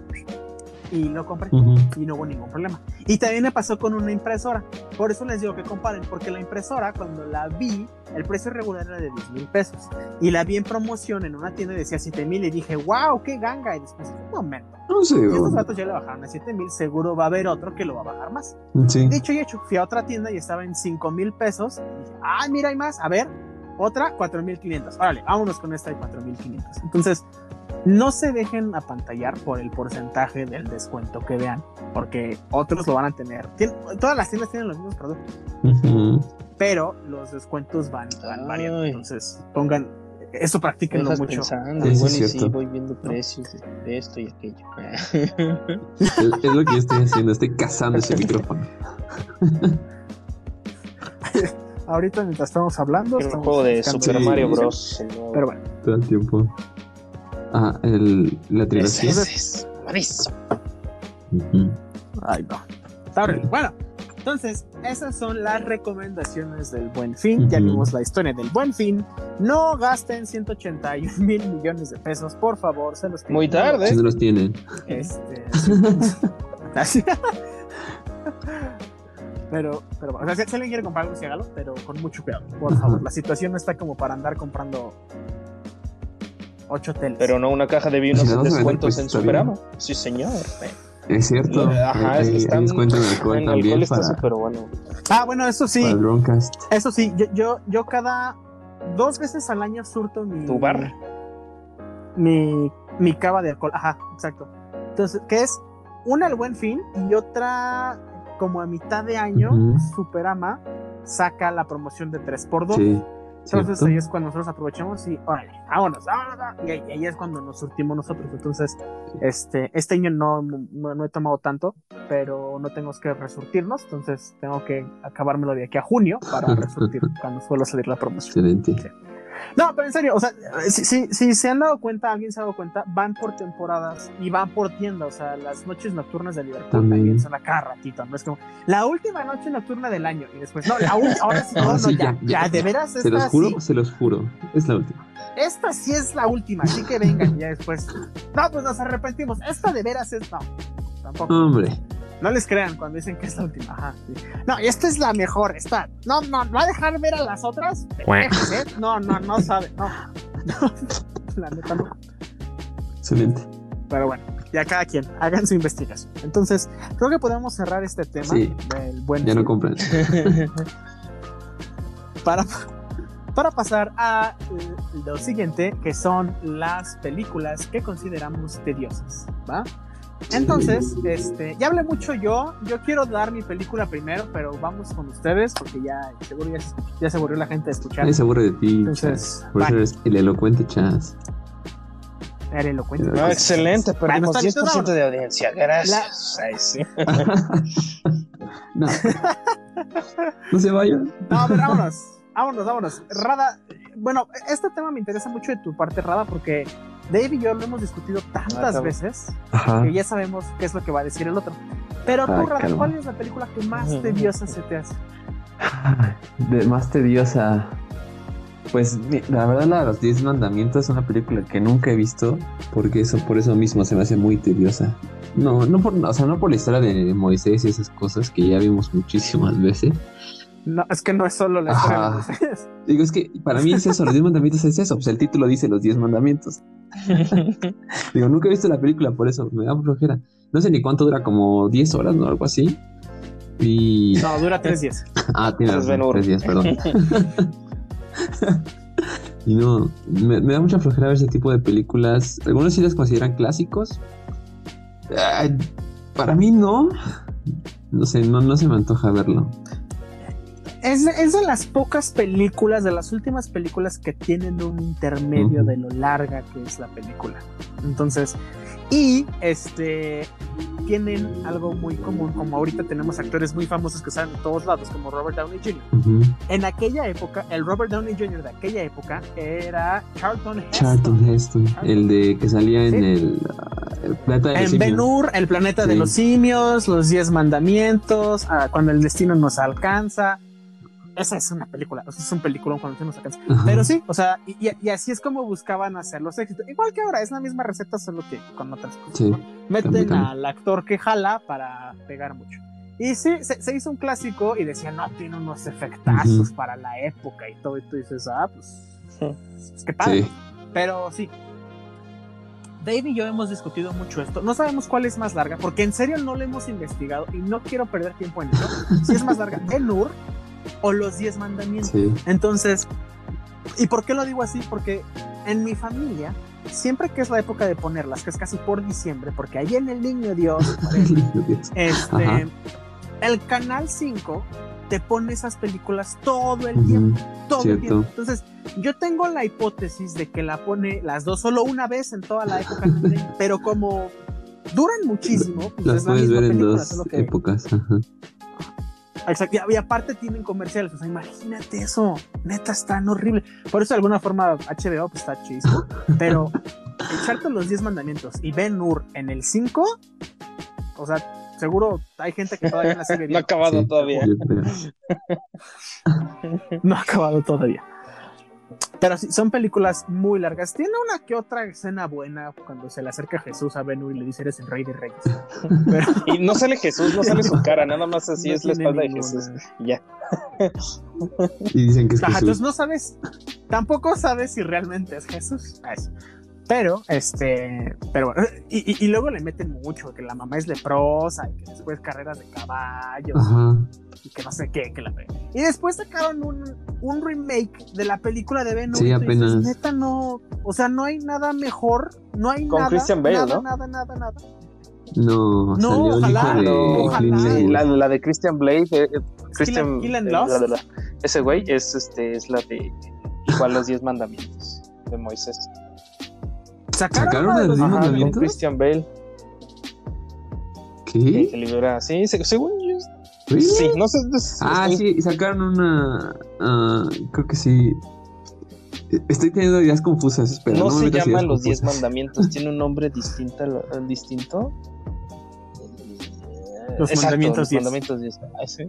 Y lo compré y no hubo ningún problema. Y también me pasó con una impresora. Por eso les digo que comparen, porque la impresora, cuando la vi, el precio regular era de 10 mil pesos. Y la vi en promoción en una tienda y decía 7 mil. Y dije, wow, qué ganga. Y después, un momento. No sé. Y estos datos ya le bajaron a 7 mil. Seguro va a haber otro que lo va a bajar más. Dicho y hecho, fui a otra tienda y estaba en 5 mil pesos. Y dije, ah, mira, hay más. A ver, otra 4500. Órale, vámonos con esta de 4500. Entonces, no se dejen apantallar por el porcentaje del descuento que vean, porque otros lo van a tener. todas las tiendas tienen los mismos productos, pero los descuentos van, van variando. Entonces, pongan eso practíquenlo mucho. Pensando, sí, sí, voy viendo precios de esto y aquello. es, es, lo que yo estoy haciendo, estoy cazando ese micrófono. ahorita mientras estamos hablando. El juego de Super Mario Bros. Pero bueno. Todo el tiempo. Ah, el, la trilogía. Es, es, Ay, no. Bueno, entonces, esas son las recomendaciones del Buen Fin. Ya vimos la historia del Buen Fin. No gasten 181 mil millones de pesos, por favor. Se los Muy tarde. Si no los tienen. Este. Pero, pero bueno, o sea, si, alguien quiere comprar algo, sí hágalo, pero con mucho cuidado, por favor. La situación no está como para andar comprando ocho teles. Pero no una caja de vinos si descuentos pues, en Superama. Sí, señor. Es cierto. Ajá, es que están en alcohol en también alcohol para... pero bueno. Ah, bueno, eso sí. Eso sí, yo, yo, yo cada dos veces al año surto mi. ¿Tu bar? Mi, mi cava de alcohol. Ajá, exacto. Entonces, ¿qué es? Una al buen fin y otra como a mitad de año, Superama saca la promoción de 3x2. Entonces ahí es cuando nosotros aprovechamos y órale, vámonos, vámonos, y ahí, es cuando nos surtimos nosotros. Entonces, este, este año no, no, he tomado tanto, pero no tengo que resurtirnos, entonces tengo que acabármelo de aquí a junio para resurtir cuando suelo salir la promoción. Excelente. No, pero en serio, o sea, si, si, se han dado cuenta, alguien se ha dado cuenta, van por temporadas y van por tiendas. O sea, las noches nocturnas de Liverpool también, son a cada ratito. No es como la última noche nocturna del año y después, no, la última, ahora sí, no, no, ya, ya, de veras. Se los juro, se los juro, es la última. Esta sí es la última, así que vengan ya después. No, pues nos arrepentimos. Esta de veras es no. Tampoco. Hombre. No les crean cuando dicen que es la última. Ajá, No, esta es la mejor. Esta. No, no, ¿va a dejar ver a las otras? ¿eh? No, no, no sabe. No. la neta no. Excelente. Pero bueno, ya cada quien hagan su investigación. Entonces, creo que podemos cerrar este tema sí, del buen. Ya no compren. para, para pasar a lo siguiente, que son las películas que consideramos tediosas, ¿va? Entonces, este, ya hablé mucho yo. Yo quiero dar mi película primero, pero vamos con ustedes porque ya seguro ya, se aburrió la gente de escuchar. se aburre de ti. Entonces, por eso eres el elocuente Chas. El elocuente. No, excelente, perdimos bueno, 10% de audiencia. Gracias. no. no se vayan. No, pero vámonos. Vámonos, vámonos. Rada, bueno, este tema me interesa mucho de tu parte, Rada, porque Dave y yo lo hemos discutido tantas ah, veces que ya sabemos qué es lo que va a decir el otro. Pero tú, Rada, ¿cuál es la película que más tediosa se te hace? De más tediosa. Pues la verdad, la de los 10 mandamientos es una película que nunca he visto, porque eso, por eso mismo se me hace muy tediosa. No, no por, o sea, no por la historia de Moisés y esas cosas que ya vimos muchísimas veces, no, es que no es solo la historia Digo, es que para mí es eso, los 10 mandamientos es eso. Pues el título dice los 10 mandamientos. Digo, nunca he visto la película, por eso me da flojera. No sé ni cuánto dura, como 10 horas, ¿no? Algo así. Y... No, dura 3 días. ah, tiene 3 días, perdón. y no, me, da mucha flojera ver ese tipo de películas. Algunos sí las consideran clásicos. para mí no. No sé, no, no se me antoja verlo es, de las pocas películas, de las últimas películas que tienen un intermedio de lo larga que es la película. Entonces, y este tienen algo muy común, como ahorita tenemos actores muy famosos que salen de todos lados, como Robert Downey Jr. En aquella época, el Robert Downey Jr. de aquella época era Charlton Heston. Charlton Heston, el de que salía en el, planeta de En Ben Hur, el planeta de los simios, los diez mandamientos, ah, cuando el destino nos alcanza esa es una película, o sea, es un película cuando se nos alcanza. Pero sí, o sea, y, así es como buscaban hacer los éxitos. Igual que ahora, es la misma receta, solo que con otras cosas. Meten al actor que jala para pegar mucho. Y sí, se, hizo un clásico y decía, no, tiene unos efectazos para la época y todo. Y tú dices, ah, pues, es que padre. Pero sí. Dave y yo hemos discutido mucho esto. No sabemos cuál es más larga, porque en serio no lo hemos investigado y no quiero perder tiempo en eso. Si es más larga, Enur o los diez mandamientos. Entonces, ¿y por qué lo digo así? Porque en mi familia, siempre que es la época de ponerlas, que es casi por diciembre, porque ahí en el Niño Dios, este, el canal 5 te pone esas películas todo el tiempo, todo el tiempo. Entonces, yo tengo la hipótesis de que la pone las dos solo una vez en toda la época, pero como duran muchísimo, pues las puedes ver en dos épocas. Exacto, y aparte tienen comerciales, o sea, imagínate eso, neta, es tan horrible. Por eso de alguna forma HBO pues, está chido, pero echarte los 10 mandamientos y Ben Nur en el 5, o sea, seguro hay gente que todavía la sigue No ha acabado todavía. no ha acabado todavía. Pero sí, son películas muy largas. Tiene una que otra escena buena cuando se le acerca Jesús a Benú y le dice eres el rey de reyes. Y no sale Jesús, no sale su cara, nada más así es la espalda de Jesús. ya. Y dicen que es Jesús. Entonces no sabes, tampoco sabes si realmente es Jesús. Pero, este, pero bueno, y, luego le meten mucho, que la mamá es leprosa y que después carreras de caballos y que no sé qué, que la Y después sacaron un, un remake de la película de Ben Sí, apenas. neta no, o sea, no hay nada mejor, no hay Con nada, Christian Bale, nada, ¿no? nada, nada, nada. No, no ojalá, de La, la, de Christian Blade, eh, eh, Christian, Kill, and eh, ese güey es, este, es la de igual los 10 mandamientos de Moisés. ¿Sacaron, de los Con Christian Bale. ¿Qué? Que libera, sí, según yo. Sí, no sé. ah, sí, sacaron una. Uh, creo que sí. Estoy teniendo ideas confusas, pero no, no se llama Los Diez Mandamientos, tiene un nombre distinto. distinto. Los Exacto, Mandamientos 10. Mandamientos 10. Ah, sí.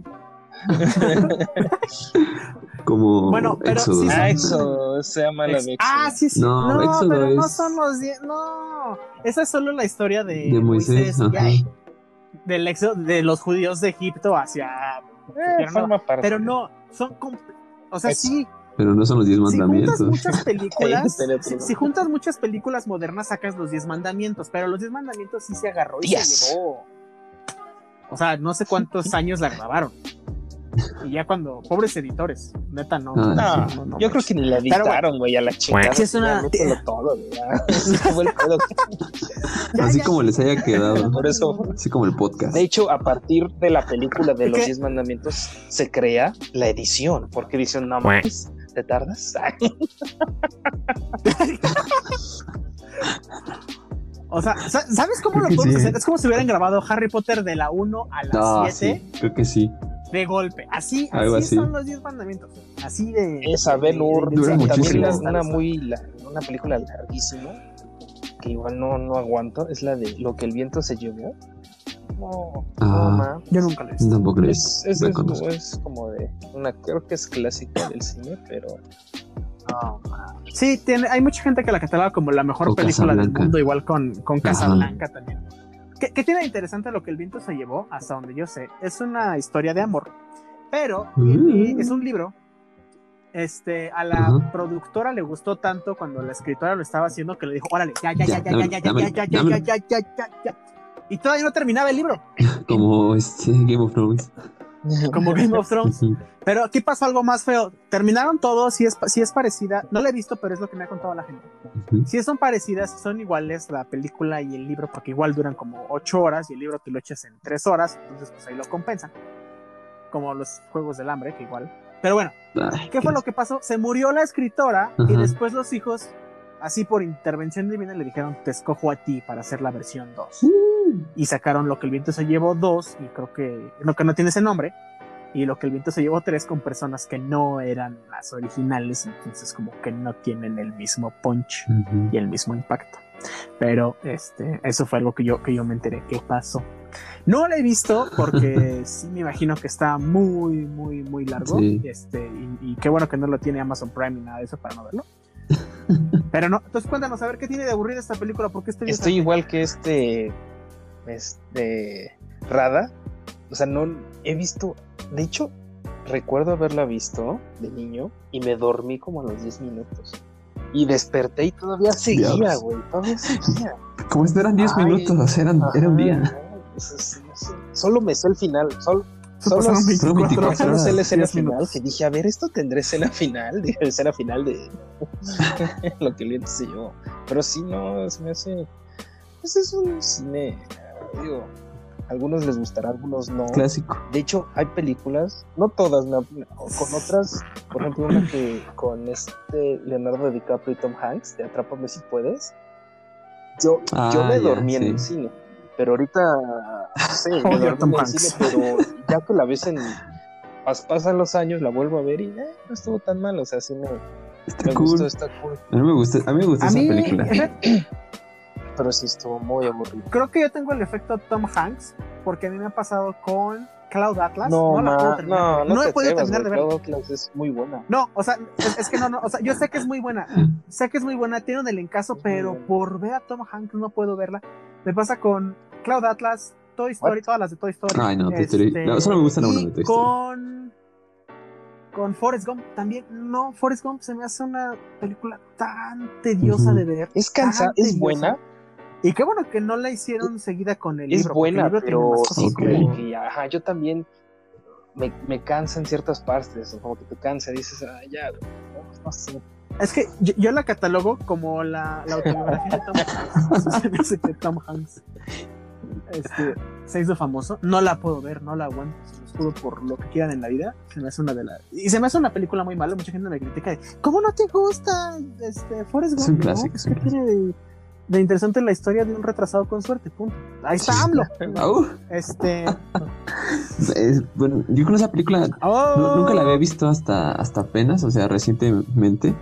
Como bueno, pero Éxodo. Sí, ah, Éxodo se llama la de Éxodo. Ah, sí, sí. No, no pero no son los 10. No, esa es solo la historia de, de Moisés. Moisés del éxodo de los judíos de Egipto hacia. Eh, pero, no, pero no, son. O sea, sí. Pero no son los 10 mandamientos. Si juntas muchas películas, si, juntas muchas películas modernas, sacas los 10 mandamientos. Pero los 10 mandamientos sí se agarró y se llevó. O sea, no sé cuántos años la grabaron. Y ya cuando, pobres editores, neta, no. Ah, no, yo creo que ni la editaron, güey, a la chica. es una... todo, Así como les haya quedado. Por eso. Así como el podcast. De hecho, a partir de la película de los Diez Mandamientos se crea la edición. Porque edición no más. ¿Te tardas? O sea, ¿sabes cómo lo podemos hacer? Es como si hubieran grabado Harry Potter de la 1 a la 7. creo que sí. De golpe. Así, así, son los 10 mandamientos. Así de. Esa Ben Hur. También una, muy, una película larguísima que igual no, no aguanto. Es la de Lo que el viento se llevó. No, ah, Yo nunca la he visto. Tampoco es, es, es, es, como de. Una, creo que es clásica del cine, pero Sí, tiene, hay mucha gente que la cataloga como la mejor película del mundo, igual con, con Casablanca también. ¿Qué, tiene interesante lo que el viento se llevó, hasta donde yo sé? Es una historia de amor, pero mm. es un libro. Este, a la productora le gustó tanto cuando la escritora lo estaba haciendo que le dijo, órale, ya, ya, ya, ya, ya, ya, ya, ya, ya, ya, ya, ya, ya, ya. Y todavía no terminaba el libro. Como este Game of Thrones. como Game of Thrones. Pero aquí pasó algo más feo. Terminaron todos, si es, si es parecida, no la he visto, pero es lo que me ha contado la gente. Si son parecidas, son iguales la película y el libro, porque igual duran como ocho horas y el libro te lo echas en tres horas, entonces pues ahí lo compensan. Como los Juegos del Hambre, que igual. Pero bueno, ¿qué fue lo que pasó? Se murió la escritora y después los hijos, así por intervención divina, le dijeron, te escojo a ti para hacer la versión 2 y sacaron Lo que el viento se llevó dos, y creo que lo que no tiene ese nombre, y Lo que el viento se llevó tres con personas que no eran las originales, entonces como que no tienen el mismo punch y el mismo impacto. Pero este, eso fue algo que yo, que yo me enteré que pasó. No lo he visto porque sí me imagino que está muy, muy, muy largo. Este, y, y, qué bueno que no lo tiene Amazon Prime ni nada de eso para no verlo. Pero no, entonces cuéntanos a ver qué tiene de aburrida esta película, porque estoy, estoy igual que este este, Rada. O sea, no he visto, de hecho, recuerdo haberla visto de niño y me dormí como a los 10 minutos. Y desperté y todavía seguía, güey, todavía seguía. Como si eran 10 minutos, eran, era un día. solo me sé el final, solo, solo, solo sé la escena final, que dije, a ver, esto tendré escena final, dije, escena final de lo que el se llevó. Pero sí, no, se me hace... Pues es un cine digo, algunos les gustará, algunos no. Clásico. De hecho, hay películas, no todas, con otras, por ejemplo, una que con este Leonardo DiCaprio y Tom Hanks, de Atrápame si puedes. Yo, yo me ah, dormí en el cine, pero ahorita, no sé, me dormí en el cine, pero ya que la ves en. pasan los años, la vuelvo a ver y eh, no estuvo tan mal, o sea, sí me. Está cool. está cool. A mí me gusta, a mí me gusta esa película. Pero sí estuvo muy aburrido. Creo que yo tengo el efecto Tom Hanks, porque a mí me ha pasado con Cloud Atlas. No, no, no, no, he podido terminar de ver. Cloud Atlas es muy buena. No, o sea, es, que no, no, o sea, yo sé que es muy buena, sé que es muy buena, tiene un elencazo, pero por ver a Tom Hanks no puedo verla. Me pasa con Cloud Atlas, Toy Story, todas las de Toy Story. Ay, no, Toy Story. Este, no, solo me gustan una de Toy Story. Con con Forrest Gump también. No, Forrest Gump se me hace una película tan tediosa de ver. Es cansada, es buena, y qué bueno que no la hicieron seguida con el es libro. Es buena, pero ajá, yo también me, me cansa en ciertas partes, como que te cansa, dices, ah, ya, no, sé. Es que yo, la catalogo como la, la autobiografía de Tom Hanks. que Tom Hanks este, se hizo famoso. No la puedo ver, no la aguanto, se los juro por lo que quieran en la vida. Se me hace una de las. Y se me hace una película muy mala. Mucha gente me critica de, ¿cómo no te gusta este, Forrest Gump? Es un clásico. Es que tiene de interesante la historia de un retrasado con suerte, punto. Ahí está AMLO. Este. bueno, yo con esa película oh. nunca la había visto hasta, hasta apenas, o sea, recientemente.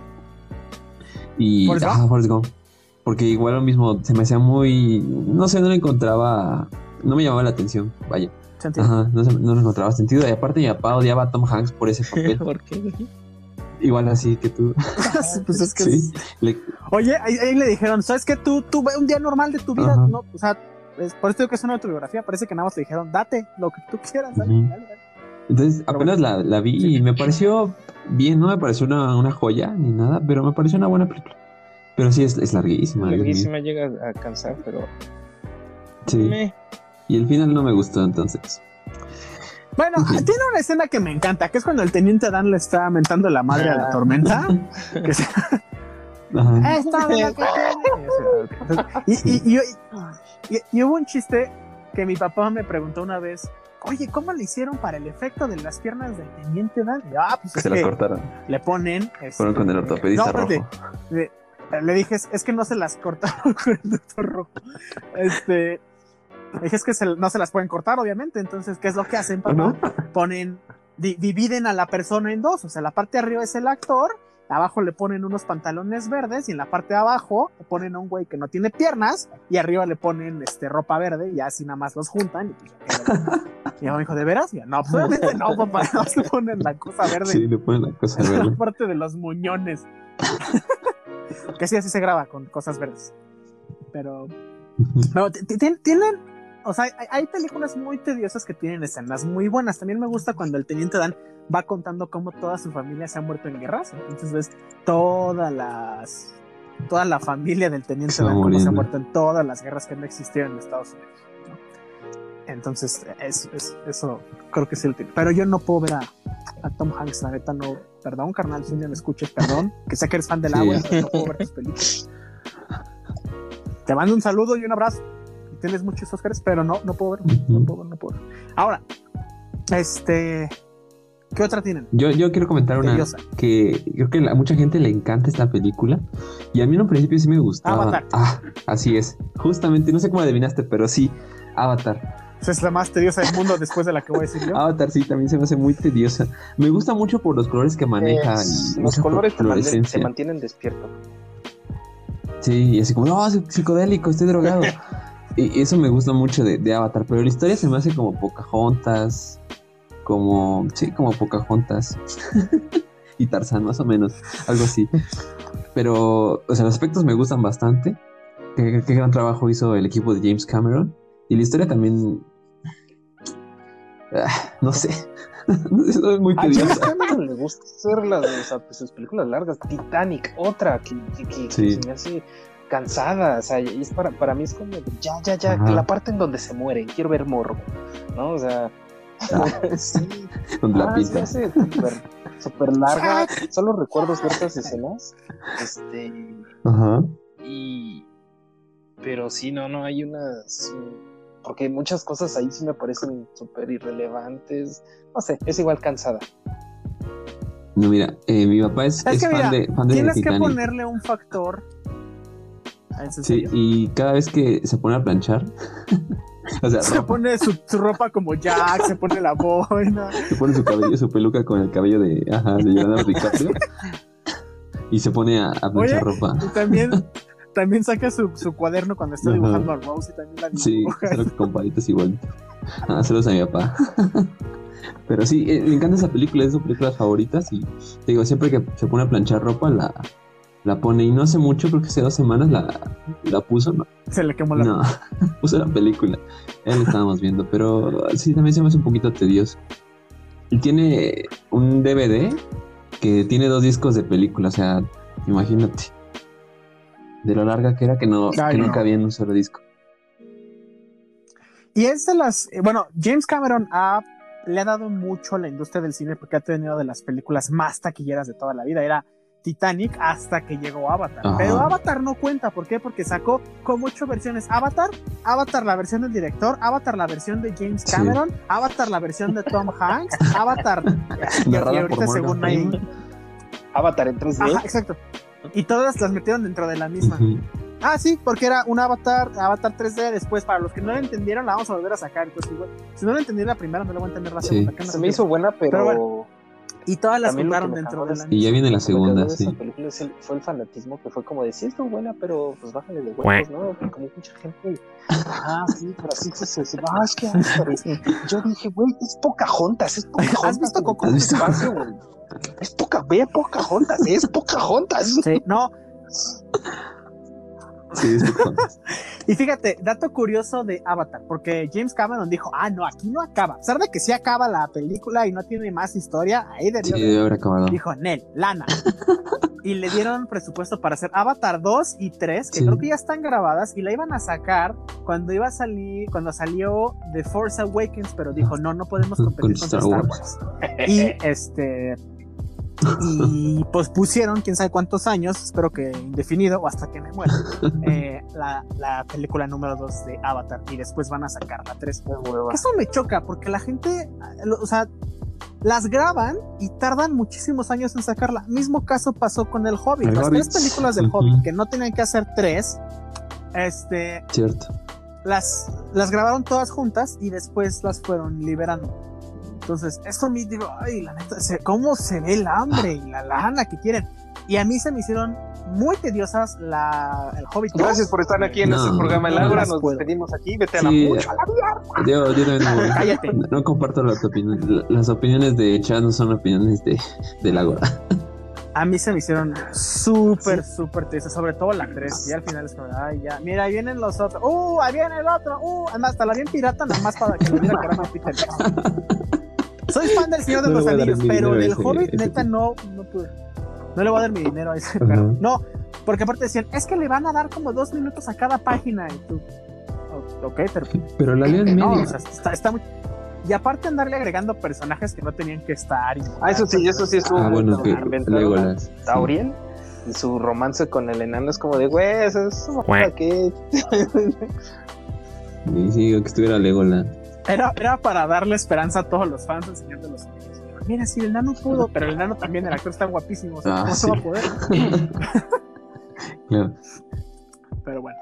Y. ¿Forrest Gump? Porque igual lo mismo, se me hacía muy. No sé, no le encontraba. No me llamaba la atención, vaya. Ajá, no, no le encontraba sentido. Y aparte, mi papá odiaba a Tom Hanks por ese papel. ¿Por qué, Igual así que tú. pues es que. Sí. Oye, ahí, le dijeron, ¿sabes qué? Tú, tú ve un día normal de tu vida, ¿no? O sea, por esto digo que es una autobiografía, parece que nada más te dijeron, date lo que tú quieras, dale, Entonces, apenas la, la, vi y me pareció bien, no me pareció una, una, joya ni nada, pero me pareció una buena película. Pero sí, es, es larguísima. Larguísima, llega a cansar, pero. Sí. Y el final no me gustó entonces. Bueno, tiene una escena que me encanta, que es cuando el teniente Dan le está mentando la madre a la ah. tormenta. que se... y, y, hubo un chiste que mi papá me preguntó una vez. Oye, ¿cómo le hicieron para el efecto de las piernas del teniente Dan? ah, pues se las cortaron. Le ponen. Fueron con el este, ortopedista rojo. le, dije, es que no se las cortaron con el doctor rojo. Este. Es que no se las pueden cortar, obviamente. Entonces, ¿qué es lo que hacen, papá? Ponen. dividen a la persona en dos. O sea, la parte de arriba es el actor abajo le ponen unos pantalones verdes y en la parte de abajo le ponen a un güey que no tiene piernas y arriba le ponen este, ropa verde y así nada más los juntan. Y, pues, me dijo, ¿de veras? no, pues obviamente no, papá, no le ponen la cosa verde. Sí, le ponen la cosa verde. la parte de los muñones. que sí, así se graba con cosas verdes. Pero... No, tienen o sea, hay, películas muy tediosas que tienen escenas muy buenas. También me gusta cuando el teniente Dan va contando cómo toda su familia se ha muerto en guerras. Entonces ves todas las toda la familia del teniente Dan cómo se ha muerto en todas las guerras que no existieron en Estados Unidos. Entonces, eso creo que es el tema. Pero yo no puedo ver a, Tom Hanks, la neta, no. Perdón, carnal, si día me escuches, perdón. Que sé que eres fan del agua, pero no puedo ver tus películas. Te mando un saludo y un abrazo tienes muchos Oscars, pero no, no puedo ver, no puedo no puedo Ahora, este, ¿qué otra tienen? Yo, yo quiero comentar una que creo que a mucha gente le encanta esta película y a mí en un principio sí me gustaba. Avatar. Ah, así es. Justamente, no sé cómo adivinaste, pero sí, Avatar. es la más tediosa del mundo después de la que voy a decir yo. Avatar sí, también se me hace muy tediosa. Me gusta mucho por los colores que maneja. los colores se mantienen despiertos. Sí, y así como, no, psicodélico, estoy drogado. Y eso me gusta mucho de, Avatar, pero la historia se me hace como Pocahontas, como, sí, como Pocahontas. y Tarzán, más o menos, algo así. Pero, o sea, los aspectos me gustan bastante. Qué, gran trabajo hizo el equipo de James Cameron. Y la historia también. Ah, no sé. es muy A James Cameron le gusta hacer las, pues, sus películas largas. Titanic, otra que, que, se me hace cansada, o sea, es para, para mí es como, ya, ya, ya, la parte en donde se mueren, quiero ver morbo, ¿no? O sea, ah, sí, donde la ah, súper larga, solo recuerdo ciertas escenas, este, Ajá. y, pero sí, no, no, hay unas, porque muchas cosas ahí sí me parecen súper irrelevantes, no sé, es igual cansada. No, mira, eh, mi papá es, es, fan, de, fan de Tienes que ponerle un factor Ah, sí, y cada vez que se pone a planchar, o sea, se pone su, ropa como Jack, se pone la boina, se pone su cabello, su peluca con el cabello de, ajá, de Leonardo DiCaprio y se pone a, planchar ropa. Y también, también saca su, su cuaderno cuando está dibujando a Rose y también la dibuja. Sí, con palitos igual. Ah, saludos a mi papá. Pero sí, eh, me encanta esa película, es de sus películas favoritas y digo, siempre que se pone a planchar ropa la, la pone y no hace mucho, creo que hace dos semanas la, puso, ¿no? Se le quemó la No, puso la película. Ya la estábamos viendo, pero sí, también se me hace un poquito tedioso. Y tiene un DVD que tiene dos discos de película, o sea, imagínate. De lo larga que era que no, que no cabía en un solo disco. Y es de las, eh, bueno, James Cameron ha, le ha dado mucho a la industria del cine porque ha tenido de las películas más taquilleras de toda la vida. Era Titanic hasta que llegó Avatar. Pero Avatar no cuenta, ¿por qué? Porque sacó como ocho versiones. Avatar, Avatar la versión del director, Avatar la versión de James Cameron, Avatar la versión de Tom Hanks, Avatar y, ahorita según hay... Avatar en 3D. Ajá, exacto. Y todas las metieron dentro de la misma. Ah, sí, porque era un avatar, avatar 3D. Después, para los que no la entendieron, la vamos a volver a sacar. Entonces, si no la entendí la primera, no la voy a entender la segunda. Se me hizo buena, pero y todas las juntaron dentro de la Y ya viene la segunda, sí. película fue el fanatismo que fue como de, sí, estuvo buena, pero pues bájale de huevos, ¿no? Porque como mucha gente, ah, sí, pero así se se ah, es que yo dije, güey, es poca juntas, es poca ¿Has visto Coco? Es poca, ve poca juntas, es poca juntas. Sí, no. y fíjate, dato curioso de Avatar, porque James Cameron dijo, ah, no, aquí no acaba. A pesar de que sí acaba la película y no tiene más historia, ahí de sí, Dijo, Nel, lana. y le dieron presupuesto para hacer Avatar 2 y 3, que creo que ya están grabadas, y la iban a sacar cuando iba a salir, cuando salió The Force Awakens, pero dijo, no, no podemos competir con Star, Wars. Y este y pues pusieron quién sabe cuántos años, espero que indefinido o hasta que me muera, eh, la, la, película número 2 de Avatar y después van a sacar la 3. Eso me choca porque la gente, o sea, las graban y tardan muchísimos años en sacarla. Mismo caso pasó con El Hobbit. las tres películas del Hobbit, que no tenían que hacer tres, este. Cierto. Las, las grabaron todas juntas y después las fueron liberando. Entonces, eso me digo, ay, la neta, ¿cómo se ve el hambre y la lana que quieren? Y a mí se me hicieron muy tediosas la, el Hobbit. Gracias por estar aquí en este programa El Ágora. Nos despedimos aquí. Vete a la mucho a Yo, yo no, no, comparto las opiniones. Las opiniones de Chad no son opiniones de, del Ágora. A mí se me hicieron súper, súper tristes, sobre todo la 3. Y al final es como, ay, ya, mira, ahí vienen los otros. ¡Uh! Ahí viene el otro. ¡Uh! Además, hasta la bien pirata, nada más para que lo viera que era más Peter Soy fan del Señor de los Anillos, pero del Hobbit, neta, no, no pude no le voy a dar mi dinero a ese perro. No, porque aparte decían, es que le van a dar como dos minutos a cada página. Y tú, ok, pero. Pero la ley no, o sea, está, muy. Y aparte andarle agregando personajes que no tenían que estar. ah, eso sí, eso sí es un. Ah, bueno, que Taurien. Y su romance con el enano es como de, güey, eso es para qué. sí, sí, que estuviera Legolas. Era, era para darle esperanza a todos los fans de los Anillos mira, si el nano pudo, pero el nano también, el actor está guapísimo, o sea, ah, ¿cómo va a poder? Pero bueno.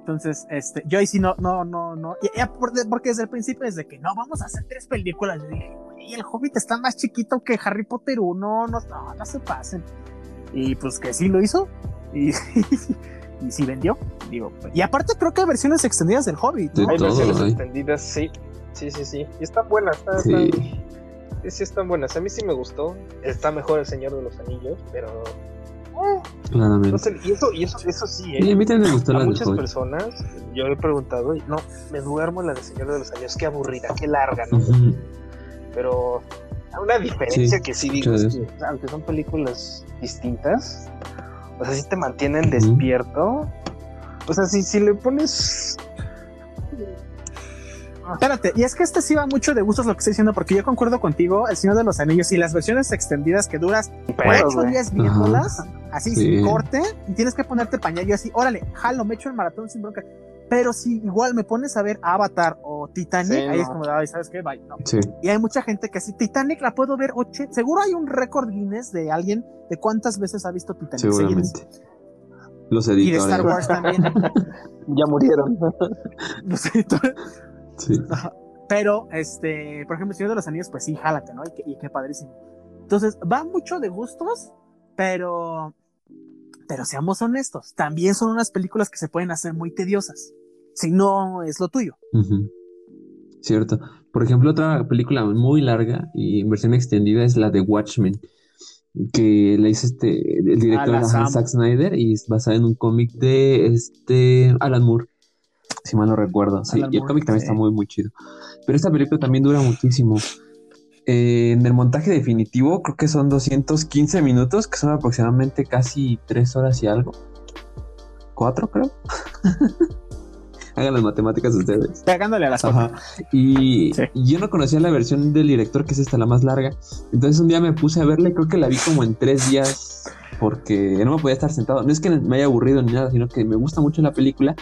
Entonces, este, yo ahí sí no, no, no, no. porque desde el principio, desde que no, vamos a hacer tres películas, yo dije, güey, el Hobbit está más chiquito que Harry Potter 1, no, no, no se pasen. Y pues que sí lo hizo. Y, y sí vendió. Digo, y aparte creo que hay versiones extendidas del Hobbit. ¿no? hay versiones extendidas, sí. Sí, sí, sí. Y está buena, está, sí sí están buenas. A mí sí me gustó. Está mejor El Señor de los Anillos, pero. Claramente. y eso, y eso, eso sí, ¿eh? a muchas personas, yo he preguntado, y no, me duermo la de Señor de los Anillos, qué aburrida, qué larga, ¿no? Pero una diferencia que sí digo es que, aunque son películas distintas, o sea, sí te mantienen despierto. O sea, si, si le pones Espérate, y es que este sí va mucho de gustos lo que estoy diciendo, porque yo concuerdo contigo, El Señor de los Anillos y las versiones extendidas que duras ocho días viéndolas, así sin corte, y tienes que ponerte pañal y así, órale, jalo, me echo el maratón sin bronca. Pero si igual me pones a ver Avatar o Titanic, ahí es como, ay, ¿sabes qué? Bye. No. Y hay mucha gente que así, Titanic la puedo ver ocho. Seguro hay un récord Guinness de alguien de cuántas veces ha visto Titanic. Seguramente. Los editores. Y de Star Wars también. ya murieron. Los editores. Pero, este, por ejemplo, el Señor de los Anillos, pues sí, jálate, ¿no? Y, qué padrísimo. Entonces, va mucho de gustos, pero, pero seamos honestos, también son unas películas que se pueden hacer muy tediosas, si no es lo tuyo. Cierto. Por ejemplo, otra película muy larga y en versión extendida es la de Watchmen, que la hizo este, el director de Zack Snyder y es basada en un cómic de este Alan Moore si mal no recuerdo. Sí, y el cómic también está muy, muy chido. Pero esta película también dura muchísimo. Eh, en el montaje definitivo, creo que son 215 minutos, que son aproximadamente casi 3 horas y algo. ¿Cuatro, creo? Hagan las matemáticas ustedes. Pegándole a las Y, yo no conocía la versión del director, que es esta, la más larga. Entonces un día me puse a verla y creo que la vi como en tres días porque no me podía estar sentado. No es que me haya aburrido ni nada, sino que me gusta mucho la película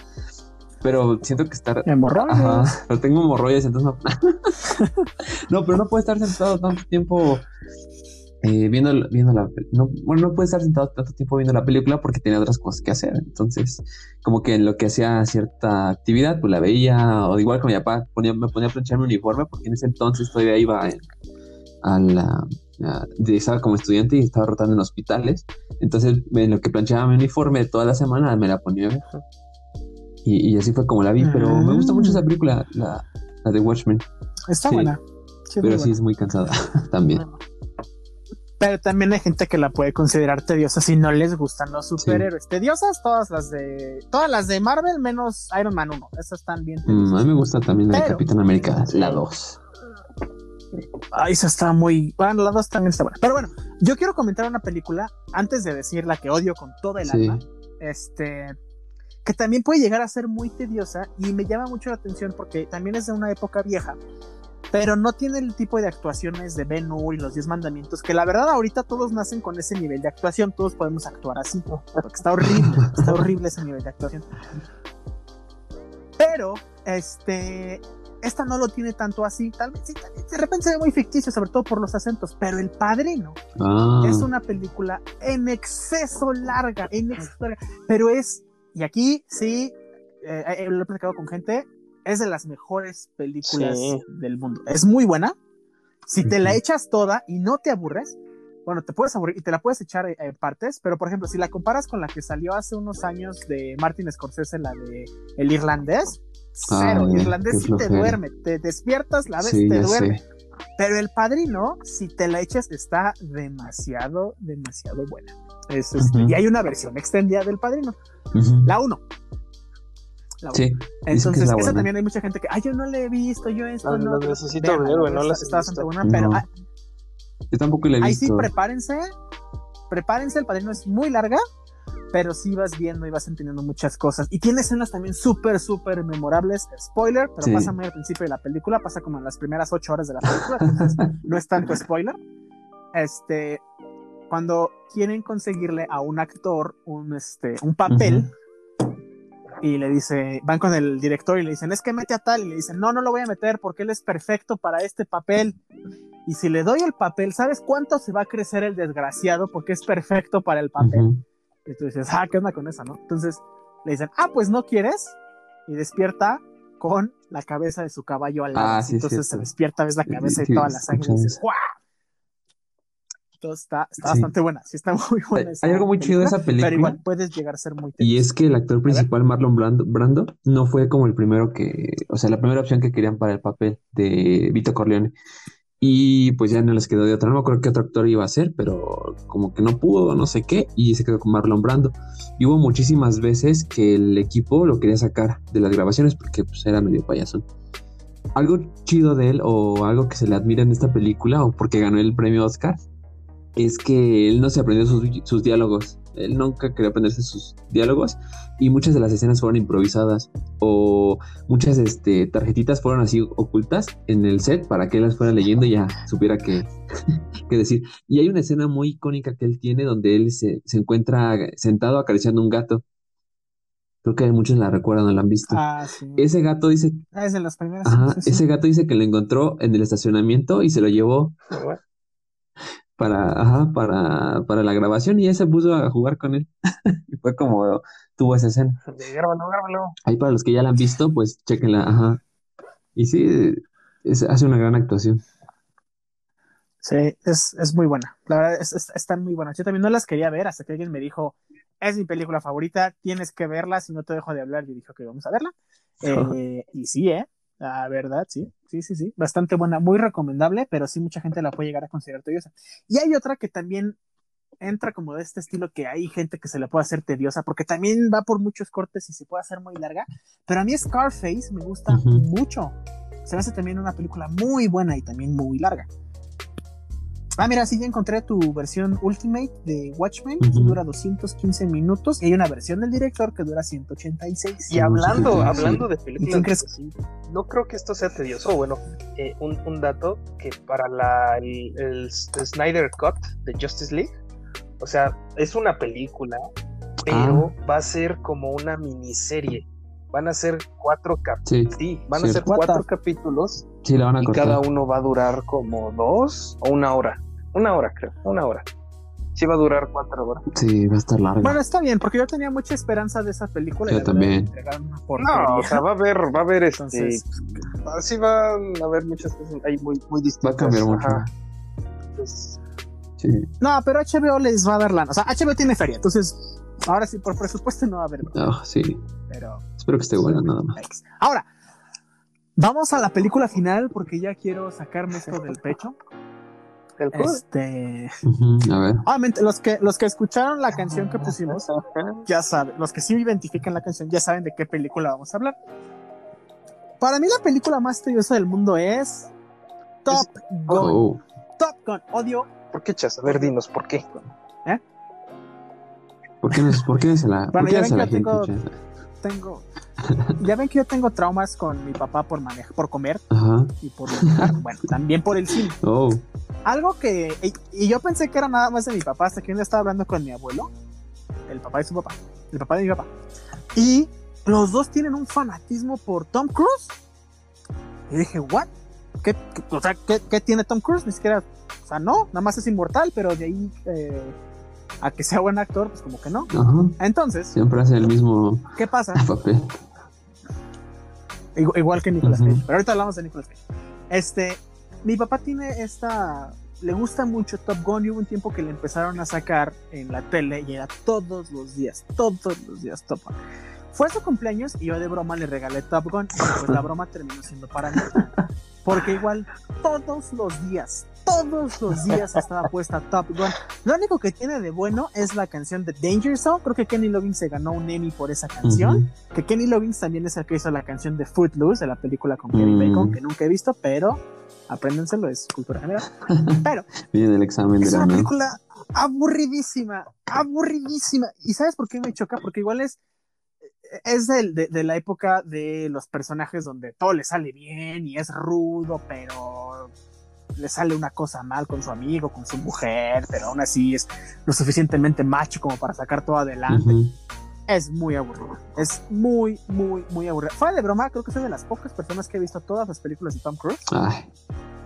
pero siento que estar. Hemorroides. Ajá, pero tengo hemorroides, entonces no. no, pero no puede estar sentado tanto tiempo eh, viendo, viendo la. No, bueno, no puede estar sentado tanto tiempo viendo la película porque tenía otras cosas que hacer. Entonces, como que en lo que hacía cierta actividad, pues la veía, o igual que mi papá ponía, me ponía a planchar mi uniforme porque en ese entonces todavía iba a la. estaba como estudiante y estaba rotando en hospitales. Entonces, en lo que planchaba mi uniforme toda la semana, me la ponía Y, así fue como la vi, pero me gusta mucho esa ah. película, la, la de Watchmen. Está buena. pero sí es muy cansada también. Pero también hay gente que la puede considerar tediosa si no les gustan los superhéroes. Tediosas todas las de todas las de Marvel menos Iron Man 1. Esas están bien. Mm, a mí me gusta también la de Capitán América, la 2. Ah, esa está muy. Bueno, la 2 también está buena. Pero bueno, Yo quiero comentar una película, antes de decir la que odio con toda el alma, este, que también puede llegar a ser muy tediosa y me llama mucho la atención porque también es de una época vieja, pero no tiene el tipo de actuaciones de Ben Hur y los Diez Mandamientos, que la verdad ahorita todos nacen con ese nivel de actuación, todos podemos actuar así, porque está horrible, está horrible ese nivel de actuación. Pero, este, esta no lo tiene tanto así, tal vez sí, de repente se ve muy ficticio, sobre todo por los acentos, pero El Padrino ah. es una película en exceso larga, en exceso larga, pero es y aquí sí, eh, eh, lo he platicado con gente, es de las mejores películas del mundo. Es muy buena. Si te la echas toda y no te aburres, bueno, te puedes aburrir y te la puedes echar en partes, pero por ejemplo, si la comparas con la que salió hace unos años de Martin Scorsese, la de El Irlandés, cero. el Irlandés sí te duerme, te despiertas, la vez te duerme. Pero El Padrino, si te la echas, está demasiado, demasiado buena. Este, y hay una versión extendida del Padrino. La 1. Sí, Entonces, esa también hay mucha gente que, ay, yo no la he visto, yo esto ah, no. necesito ver, no la Está bastante buena, pero. yo tampoco la he visto. Ahí sí, prepárense. Prepárense, el padrino es muy larga, pero sí vas viendo y vas entendiendo muchas cosas. Y tiene escenas también súper, súper memorables. Spoiler, pero pasa muy al principio de la película, pasa como en las primeras ocho horas de la película, entonces no es tanto spoiler. Este, cuando quieren conseguirle a un actor un, este, un papel y le dice, van con el director y le dicen, es que mete a tal y le dicen, no, no lo voy a meter porque él es perfecto para este papel. Y si le doy el papel, ¿sabes cuánto se va a crecer el desgraciado porque es perfecto para el papel? Y tú dices, ah, ¿qué onda con esa, no? Entonces le dicen, ah, pues no quieres. Y despierta con la cabeza de su caballo al lado. Ah, Entonces se despierta, ves la cabeza y toda la sangre y dices, ¡guau! está, bastante buena, sí está muy buena. Hay algo muy chido de esa película. Pero igual puedes llegar a ser muy Y es que el actor principal, Marlon Brando, no fue como el primero que, o sea, la primera opción que querían para el papel de Vito Corleone. Y pues ya no les quedó de otra. No me acuerdo qué otro actor iba a ser, pero como que no pudo, no sé qué, y se quedó con Marlon Brando. Y hubo muchísimas veces que el equipo lo quería sacar de las grabaciones porque pues era medio payaso algo chido de él o algo que se le admira en esta película o porque ganó el premio Oscar es que él no se aprendió sus, diálogos. Él nunca quería aprenderse sus diálogos y muchas de las escenas fueron improvisadas o muchas este, tarjetitas fueron así ocultas en el set para que él las fuera leyendo y ya supiera qué, decir. Y hay una escena muy icónica que él tiene donde él se, encuentra sentado acariciando un gato. Creo que muchos la recuerdan o la han visto. Ah, ese gato dice. Ah, es de las primeras. ese gato dice que lo encontró en el estacionamiento y se lo llevó para, ajá, para, para la grabación y ella se puso a jugar con él. y fue como tuvo esa escena. Grábalo, grábalo. Ahí para los que ya la han visto, pues chequenla, ajá. Y sí, hace una gran actuación. Sí, es, es muy buena. La verdad, es, están muy buenas. Yo también no las quería ver hasta que alguien me dijo, es mi película favorita, tienes que verla, si no te dejo de hablar. Yo dije, ok, vamos a verla. Eh, y sí, ¿eh? La verdad, sí, sí, sí, sí, bastante buena, muy recomendable, pero sí mucha gente la puede llegar a considerar tediosa. Y hay otra que también entra como de este estilo que hay gente que se le puede hacer tediosa, porque también va por muchos cortes y se puede hacer muy larga, pero a mí Scarface me gusta mucho. Se me hace también una película muy buena y también muy larga. Ah, mira, sí, ya encontré tu versión Ultimate de Watchmen, que dura 215 minutos, y hay una versión del director que dura 186. Y hablando, hablando de películas, no creo que esto sea tedioso. Bueno, eh, un, dato que para la, el, Snyder Cut de Justice League, o sea, es una película, pero ah. va a ser como una miniserie. Van a ser cuatro capítulos. Sí, van a ser cuatro capítulos. Sí, la van a y cada uno va a durar como dos o una hora. Una hora, creo. Una hora. Sí va a durar cuatro horas. Sí, va a estar largo. Bueno, está bien, porque yo tenía mucha esperanza de esa película. Yo también. No, o sea, va a haber, va a haber este. Entonces, sí van a haber muchas cosas ahí muy, muy distintas. Va a cambiar mucho. sí. No, pero HBO les va a dar lana. O sea, HBO tiene feria, entonces ahora sí, por presupuesto no va a haber. No, sí. Pero. Espero que esté buena, nada más. Ahora, vamos a la película final porque ya quiero sacarme esto del pecho. Este. a ver. Obviamente, los que, los que escucharon la canción que pusimos, ya saben, los que sí identifican la canción, ya saben de qué película vamos a hablar. Para mí, la película más tediosa del mundo es Top Gun. Oh. Top Gun. Odio qué, Chas? A ver, dinos, ¿por qué? ¿Eh? ¿Por qué, por qué se la, ¿por qué la gente, tengo, tengo, ya ven que yo tengo traumas con mi papá por manejar, por comer y por manejar, bueno, también por el cine. Oh. Algo que, y, yo pensé que era nada más de mi papá hasta que un día estaba hablando con mi abuelo, el papá de su papá, el papá de mi papá, y los dos tienen un fanatismo por Tom Cruise. Y dije, ¿what? ¿Qué, o sea, ¿qué, tiene Tom Cruise? Ni siquiera, o sea, no, nada más es inmortal, pero de ahí eh, a que sea buen actor, pues como que no. Entonces, siempre hace el mismo. ¿Qué pasa? Papel. Igual, que Nicolas Cage. Pero ahorita hablamos de Nicolas Cage. Este, mi papá tiene esta. Le gusta mucho Top Gun y hubo un tiempo que le empezaron a sacar en la tele y era todos los días, todos los días Top Gun. Fue su cumpleaños y yo de broma le regalé Top Gun y pues la broma terminó siendo para mí. Porque igual todos los días, todos los días estaba puesta Top Gun. Lo único que tiene de bueno es la canción de Danger Zone. Creo que Kenny Loggins se ganó un Emmy por esa canción. Que Kenny Loggins también es el que hizo la canción de Footloose, de la película con Kevin mm. Bacon, que nunca he visto, pero apréndenselo, es cultura general. Pero el examen es una película aburridísima, aburridísima. ¿Y sabes por qué me choca? Porque igual es es de, de, la época de los personajes donde todo le sale bien y es rudo, pero le sale una cosa mal con su amigo, con su mujer, pero aún así es lo suficientemente macho como para sacar todo adelante. Es muy aburrido. Es muy, muy, muy aburrido. Fuera de broma, creo que soy de las pocas personas que he visto todas las películas de Tom Cruise.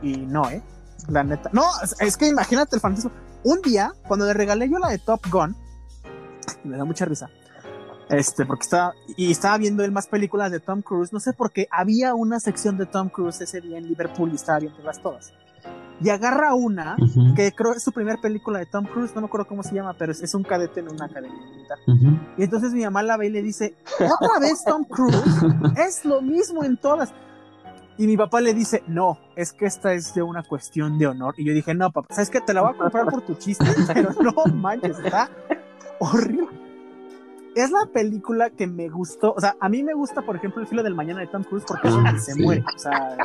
Y no, ¿eh? La neta. No, es que imagínate el fantasma. Un día, cuando le regalé yo la de Top Gun, me da mucha risa. Este, porque estaba, y estaba viendo él más películas de Tom Cruise, no sé por qué, había una sección de Tom Cruise ese día en Liverpool y estaba viéndolas todas. Y agarra una, que creo es su primera película de Tom Cruise, no me acuerdo cómo se llama, pero es, un cadete en una academia militar. Y entonces mi mamá la ve y le dice, otra vez Tom Cruise, es lo mismo en todas. Y mi papá le dice, no, es que esta es de una cuestión de honor. Y yo dije, no, papá, ¿sabes qué? Te la voy a comprar por tu chiste, pero no manches, está horrible es la película que me gustó. O sea, a mí me gusta, por ejemplo, El filo del mañana de Tom Cruise porque es donde ah, se muere. O sea,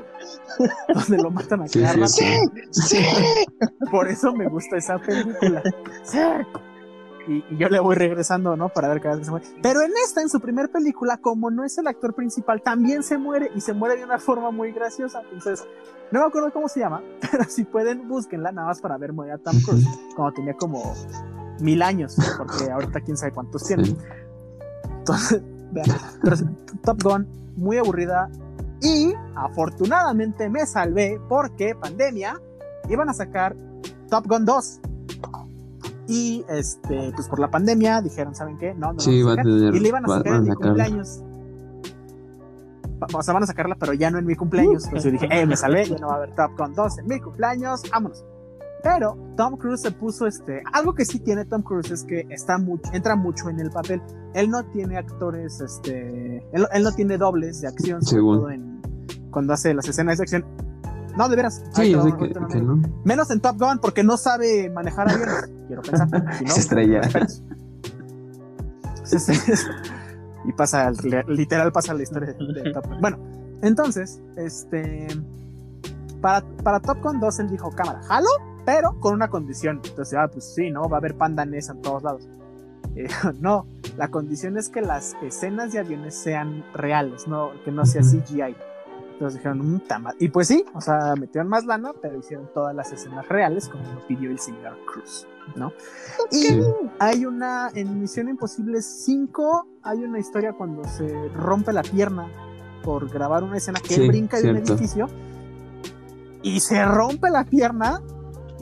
donde lo matan a sí, sí, sí, Por eso me gusta esa película. Sí. Y, yo le voy regresando, ¿no? Para ver cada vez que se muere. Pero en esta, en su primer película, como no es el actor principal, también se muere y se muere de una forma muy graciosa. Entonces, no me acuerdo cómo se llama, pero si pueden, búsquenla nada más para ver morir a Tom Cruise, cuando tenía como mil años, porque ahorita quién sabe cuántos tiene. Entonces, pero Top Gun, muy aburrida. Y afortunadamente me salvé porque pandemia iban a sacar Top Gun 2. Y este, pues por la pandemia dijeron, ¿saben qué? No, no. Sí, a y le iban a sacar en mi cumpleaños. O sea, van a sacarla, pero ya no en mi cumpleaños. Entonces yo dije, eh, me salvé, ya no va a haber Top Gun 2 en mi cumpleaños, vámonos. Pero Tom Cruise se puso este. Algo que sí tiene Tom Cruise es que está mucho, entra mucho en el papel. Él no tiene actores, este. Él, no tiene dobles de acción, en, cuando hace las escenas de acción. No, de veras. Sí, que, no. Menos en Top Gun, porque no sabe manejar aviones. quiero pensar. Se estrella. y pasa, literal, pasa la historia de, Top Gun. Bueno, entonces, este. Para, para Top Gun 2, él dijo: Cámara, ¿jalo? Pero con una condición. Entonces, ah, pues sí, ¿no? Va a haber panda en todos lados. Eh, no, la condición es que las escenas de aviones sean reales, no, que no sea CGI. Entonces dijeron, mmm, y pues sí, o sea, metieron más lana, pero hicieron todas las escenas reales, como lo pidió el señor Cruz, ¿no? Y hay una, en Misión Imposible 5, hay una historia cuando se rompe la pierna por grabar una escena que él brinca de un edificio y se rompe la pierna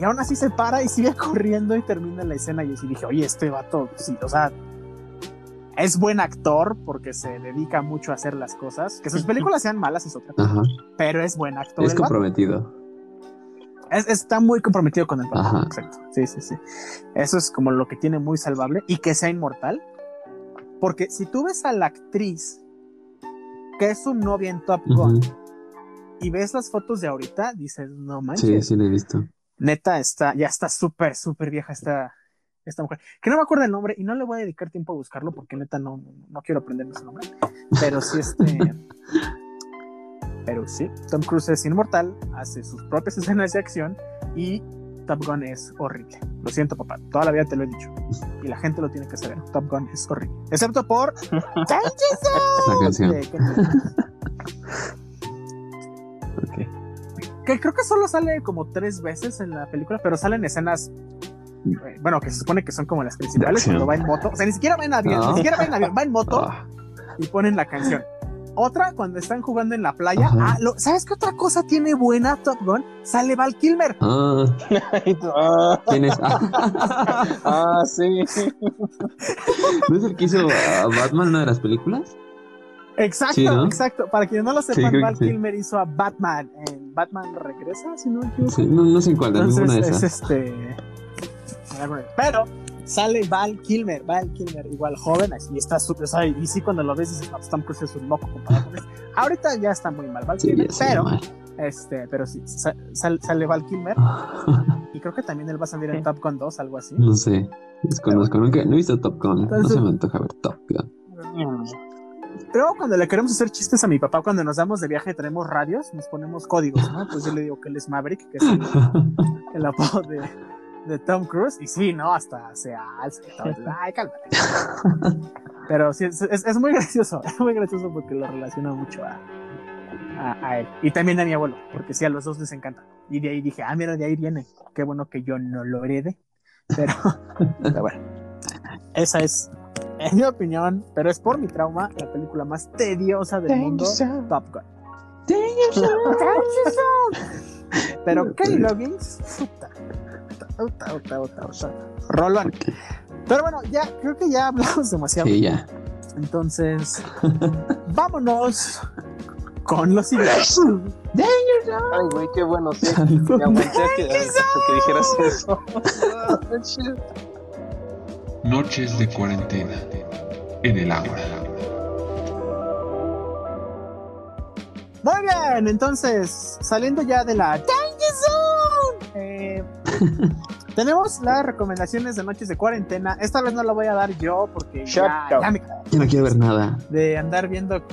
y aún así se para y sigue corriendo y termina la escena. Y así dije, oye, este vato, sí, o sea, es buen actor porque se dedica mucho a hacer las cosas. Que sus películas sean malas es otra cosa, pero es buen actor. Es comprometido. está muy comprometido con el papel. Exacto. Sí, sí, sí. Eso es como lo que tiene muy salvable y que sea inmortal. Porque si tú ves a la actriz que es su novia en Top Gun y ves las fotos de ahorita, dices, no manches. Sí, sí, lo he visto neta está, ya está súper, súper vieja esta, esta mujer. Que no me acuerdo el nombre y no le voy a dedicar tiempo a buscarlo porque neta no, no, quiero aprenderme su nombre. Pero sí, este. pero sí, Tom Cruise es inmortal, hace sus propias escenas de acción y Top Gun es horrible. Lo siento, papá. Toda la vida te lo he dicho. Y la gente lo tiene que saber. Top Gun es horrible. Excepto por. la canción. Que creo que solo sale como tres veces en la película, pero salen escenas. Eh, bueno, que se supone que son como las principales cuando va en moto. O sea, ni siquiera va en avión, ni siquiera va en avión, va en moto ah. y ponen la canción. Otra, cuando están jugando en la playa. Ah, ¿Sabes qué otra cosa tiene buena Top Gun? Sale Val Kilmer. Ah. ¿Quién es? Ah, sí. ¿No es el que hizo a Batman una de las películas? Exacto, exacto. Para quienes no lo sepan, Val Kilmer hizo a Batman en Batman Regresa, si no me equivoco. no, sé en cuál, ninguna de esas. Es este. Pero sale Val Kilmer, Val Kilmer, igual joven, y está súper, y sí cuando lo ves dices, no, Tom Cruise es un loco comparado con este. Ahorita ya está muy mal Val Kilmer, pero, este, pero sí, sale Val Kilmer, y creo que también él va a salir en Top Gun 2, algo así. No sé, desconozco, nunca, no he visto Top Gun, no se me antoja ver Top Gun. Pero cuando le queremos hacer chistes a mi papá, cuando nos damos de viaje y tenemos radios, nos ponemos códigos, ¿no? Pues yo le digo que él es Maverick, que es el apodo de, de Tom Cruise y sí, ¿no? Hasta se alza y todo. Ay, cálmate. Pero sí, es, es, muy gracioso, es muy gracioso porque lo relaciona mucho a, a, él. Y también a mi abuelo, porque sí, a los dos les encanta. Y de ahí dije, ah, mira, de ahí viene. Qué bueno que yo no lo herede. Pero, pero bueno, esa es, en mi opinión, pero es por mi trauma, la película más tediosa del mundo, Top Gun. Pero Kelly Loggins, puta, Rolón. Pero bueno, ya, creo que ya hablamos demasiado. Sí, ya. Entonces, vámonos con los ideas. Ay, güey, qué bueno, sí. Me aguanté que, que dijeras eso. Noches de cuarentena en el agua. Muy bien, entonces, saliendo ya de la Danger Zone, eh, tenemos las recomendaciones de noches de cuarentena. Esta vez no la voy a dar yo porque ya, me... Yo no quiero ver nada. De andar viendo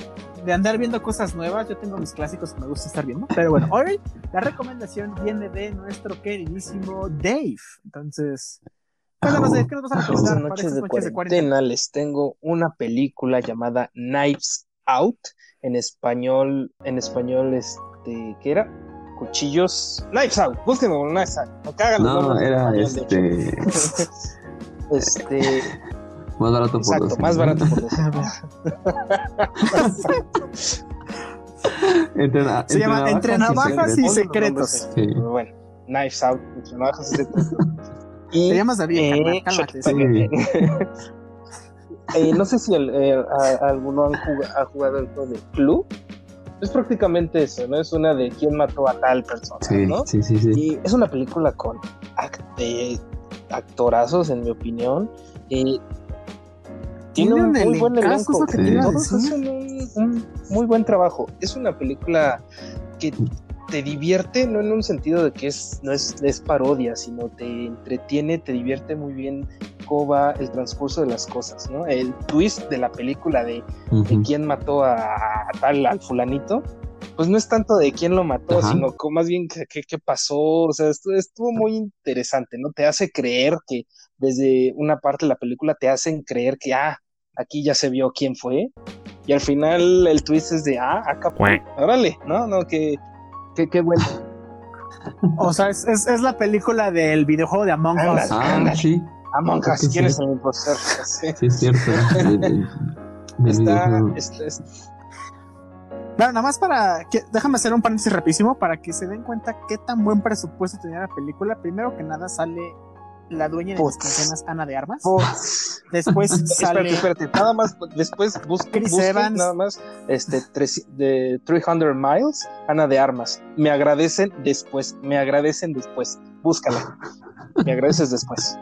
de andar viendo cosas nuevas. Yo tengo mis clásicos que me gusta estar viendo. Pero bueno, hoy la recomendación viene de nuestro queridísimo Dave. Entonces, cuéntanos, ¿qué nos vas a recomendar? Noches, de, noches de cuarentena les tengo una película llamada Knives Out en español, en español, este, ¿qué era? Cuchillos, Knives Out, búsquenlo Knives Out, no cagan No, era este, este, más barato por Exacto, más barato por dos. Se llama Entre Navajas y Secretos. Bueno, Knives Out, Entre Navajas y Secretos. Y, Te llamas David, eh, cálmate. Sí. Eh, no sé si eh, alguno ha jugado, el juego de Clue. Es prácticamente eso, ¿no? Es una de quién mató a tal persona, ¿no? Sí, sí, sí. Y es una película con actorazos, en mi opinión. tiene un muy buen elenco. Un muy buen trabajo. Es una película que te divierte, no en un sentido de que es, no es, es parodia, sino te entretiene, te divierte muy bien cómo va el transcurso de las cosas, ¿no? El twist de la película de, quién mató a, tal, al fulanito, pues no es tanto de quién lo mató, sino como más bien qué, qué pasó, o sea, estuvo, estuvo muy interesante, ¿no? Te hace creer que desde una parte de la película te hacen creer que, ah, aquí ya se vio quién fue, y al final el twist es de, ah, acá, órale, ¿no? No, que qué, bueno. O sea, es, es, la película del videojuego de Among Us. Ah, sí. Among Us, ¿quién es el impostor? Sí, es cierto. está, Bueno, nada más para que, déjame hacer un paréntesis rapidísimo para que se den cuenta qué tan buen presupuesto tenía la película. Primero que nada sale la dueña de las canciones Ana de Armas. Después sale. Espérate, espérate, nada más. Después busca Chris Evans. Nada más. Este, de 300 Miles, Ana de Armas. Me agradecen después. Me agradecen después. Búscala. Me agradeces después.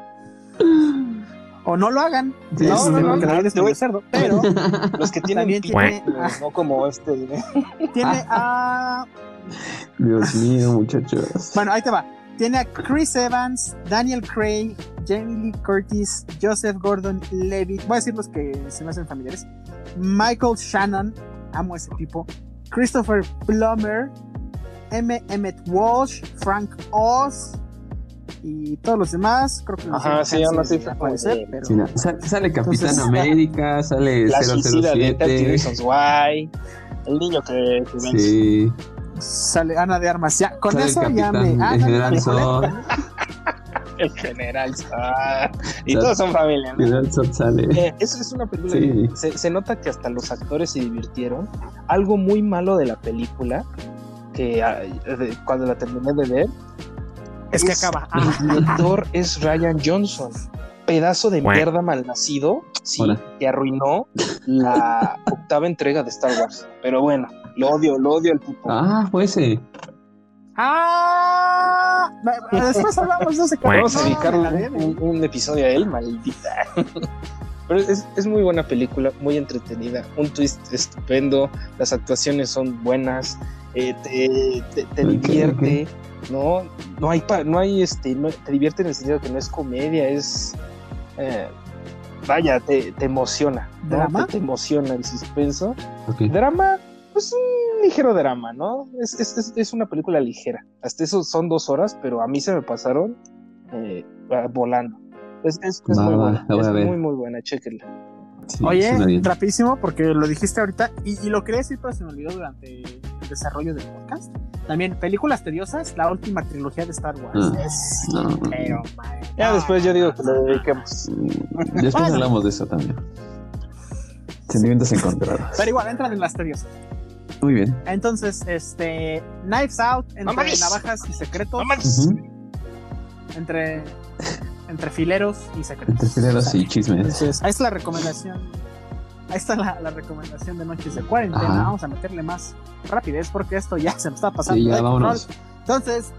O no lo hagan. no, no, no, no, cerdo. Pero los que tienen También tiene, no como este. Tiene a. Dios mío, muchachos. Bueno, ahí te va. Tiene a Chris Evans, Daniel Craig, Jamie Lee Curtis, Joseph Gordon Levitt, voy a decir los que se me hacen familiares, Michael Shannon, amo ese tipo, Christopher Plummer, M. Emmett Walsh, Frank Oz, y todos los demás, creo que Ajá, sí, aún así aparecer, pero... sale, Capitán América, sale la 007. De el niño que, que sí. Sale Ana de Armas, ya, con eso ya me... Ah, el general el general Y todos son familia. General sale. Eh, eso es una película. se, nota que hasta los actores se divirtieron. Algo muy malo de la película, que ah, cuando la terminé de ver, es, que acaba. El director es Ryan Johnson. Pedazo de mierda malnacido, sí, que arruinó la octava entrega de Star Wars. Pero bueno, lo odio, lo odio el tipo. Ah, fue ese. ¡Ah! Después hablamos de ese Vamos a dedicarle un, episodio a él, maldita. Pero es, muy buena película, muy entretenida, un twist estupendo, las actuaciones son buenas, eh, te, divierte, ¿no? No hay, no hay este, te divierte en el sentido que no es comedia, es. Eh, vaya, te, emociona, ¿Drama? Te, emociona el suspenso. Drama, pues un ligero drama, ¿no? Es, es, es, una película ligera. Hasta eso son dos horas, pero a mí se me pasaron eh, volando. Es, muy buena. Es muy, muy buena, chéquenla. Oye, rapidísimo, porque lo dijiste ahorita y, y, lo quería decir, pero se me olvidó durante el desarrollo del podcast. También, películas tediosas, la última trilogía de Star Wars. Ah, es, pero, ya después yo digo que lo dediquemos. Después hablamos de eso también. Sentimientos encontrados. Pero igual, entran en las tediosas. Muy bien. Entonces, este. Knives Out entre navajas y secretos. Entre. Entre fileros y secretos. Entre fileros y chismes. Entonces, ahí está la recomendación. Ahí está la, la recomendación de Noches de Cuarentena. Vamos a meterle más rapidez porque esto ya se nos está pasando. Sí, ya, vámonos. Entonces,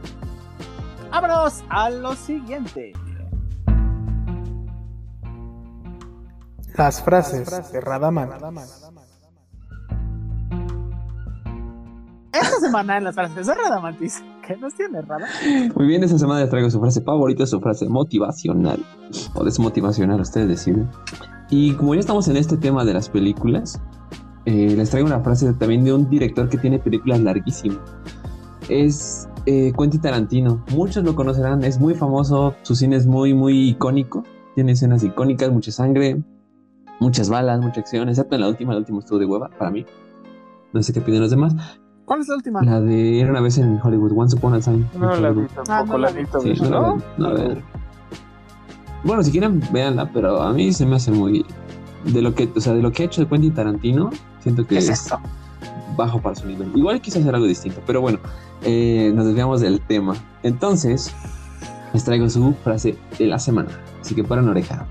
vámonos a lo siguiente. Las frases de Radaman. Esta semana en las frases de Radamantis, ¿qué nos tiene Rada? Muy bien, esta semana les traigo su frase favorita, su frase motivacional. O desmotivacional, ustedes deciden. Y como ya estamos en este tema de las películas, eh, les traigo una frase también de un director que tiene películas larguísimas. Es eh, Quentin Tarantino. Muchos lo conocerán, es muy famoso, su cine es muy, muy icónico. Tiene escenas icónicas, mucha sangre, muchas balas, mucha acción, excepto en la última, la última estuvo de hueva para mí. No sé qué piden los demás, ¿Cuál es la última? La de Era una vez en Hollywood, Once Upon a Time. No la vi tampoco, ah, no la vi sí, no, no, Bueno, si quieren, véanla, pero a mí se me hace muy. De lo que, o sea, de lo que ha hecho de Quentin Tarantino, siento que es, es bajo para su nivel. Igual quise hacer algo distinto, pero bueno, eh, nos desviamos del tema. Entonces, les traigo su frase de la semana. Así que para oreja.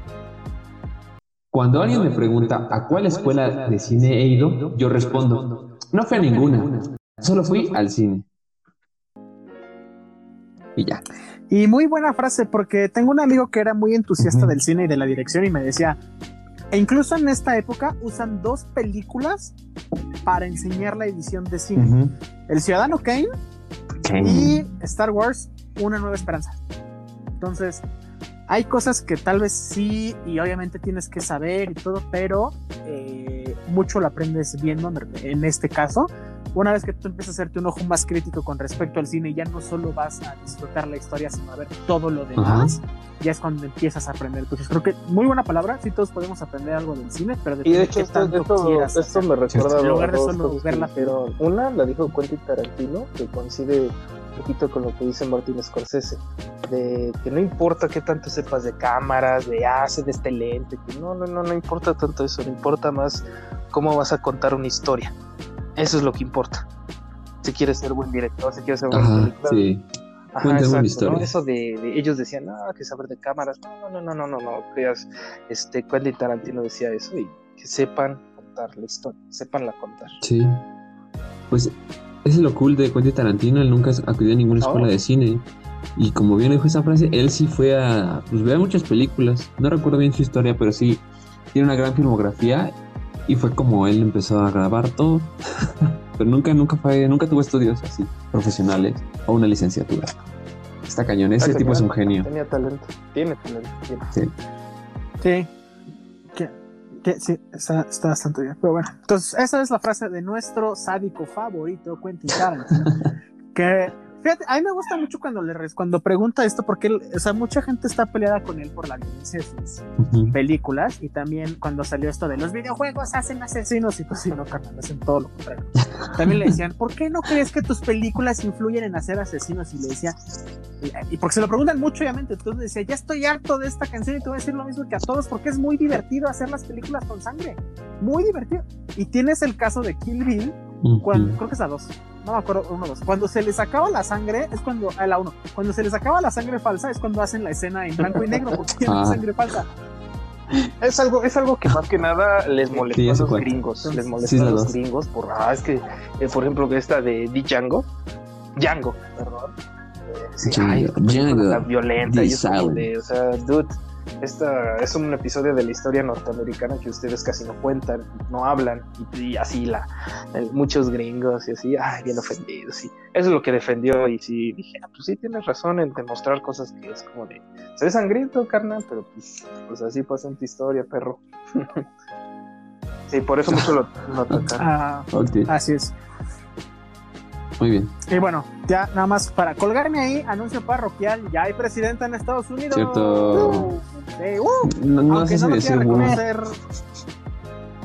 Cuando alguien me pregunta a cuál escuela de cine he ido, yo respondo, no fui a ninguna. Solo fui al cine. Y ya. Y muy buena frase porque tengo un amigo que era muy entusiasta del cine y de la dirección y me decía, e incluso en esta época usan dos películas para enseñar la edición de cine. El Ciudadano Kane, y Star Wars, Una Nueva Esperanza. Entonces, hay cosas que tal vez sí y obviamente tienes que saber y todo, pero eh, mucho lo aprendes viendo en este caso una vez que tú empiezas a hacerte un ojo más crítico con respecto al cine, ya no solo vas a disfrutar la historia, sino a ver todo lo demás, ya es cuando empiezas a aprender. Entonces creo que muy buena palabra, sí todos podemos aprender algo del cine, pero y de hecho esto, esto, me recuerda en lugar de solo verla, pero una la dijo Quentin Tarantino, que coincide un poquito con lo que dice Martin Scorsese, de que no importa qué tanto sepas de cámaras, de hace de este lente, que no, no, no, no importa tanto eso, no importa más cómo vas a contar una historia. Eso es lo que importa. Si quieres ser buen director, si quieres ser buen director. Sí. Ajá, exacto, ¿no? Eso de, ellos decían, no, que saber de cámaras. No, no, no, no, no, no. Creas, este, Quentin Tarantino decía eso y que sepan contar la historia, sepan la contar. Sí. Pues es lo cool de Quentin Tarantino, él nunca acudió a ninguna escuela de cine. Y como bien dijo esa frase, él sí fue a pues ver muchas películas. No recuerdo bien su historia, pero sí tiene una gran filmografía y fue como él empezó a grabar todo. Pero nunca, nunca fue, nunca tuvo estudios así, profesionales o una licenciatura. Está cañón, ese tipo es un genio. Tenía talento, tiene talento. Sí. Sí. Que, sí, está, está, bastante bien. Pero bueno, entonces esa es la frase de nuestro sádico favorito, Quentin Tarantino. que Fíjate, a mí me gusta mucho cuando le cuando pregunta esto, porque o sea, mucha gente está peleada con él por la violencia de sus películas y también cuando salió esto de los videojuegos hacen asesinos y pues sí, no, carnal, hacen todo lo contrario. También le decían, ¿por qué no crees que tus películas influyen en hacer asesinos? Y le decía, y, porque se lo preguntan mucho, obviamente, entonces decía, ya estoy harto de esta canción y te voy a decir lo mismo que a todos, porque es muy divertido hacer las películas con sangre, muy divertido. Y tienes el caso de Kill Bill, creo que es a dos, no me acuerdo, uno dos. Cuando se les acaba la sangre, es cuando, a la uno, cuando se les acaba la sangre falsa, es cuando hacen la escena en blanco y negro, porque tienen ah. sangre falsa. Es algo, es algo que más que nada les molesta a los gringos. Les molesta a los gringos por, ah, es que, eh, por ejemplo, que esta de Django, Django, perdón. Eh, sí, Django, violenta y de, o sea, dude, esta es un episodio de la historia norteamericana que ustedes casi no cuentan, no hablan, y, así la muchos gringos y así, ay, bien ofendidos. Y eso es lo que defendió. Y sí, dije, ah, pues sí, tienes razón en demostrar cosas que es como de, se ve sangriento, carnal, pero pues, pues así pasa en tu historia, perro. sí, por eso mucho lo, lo ah, Así es. Muy bien. Y bueno, ya nada más para colgarme ahí, anuncio parroquial, ya hay presidenta en Estados Unidos. Cierto. Uh, no, no sé si decir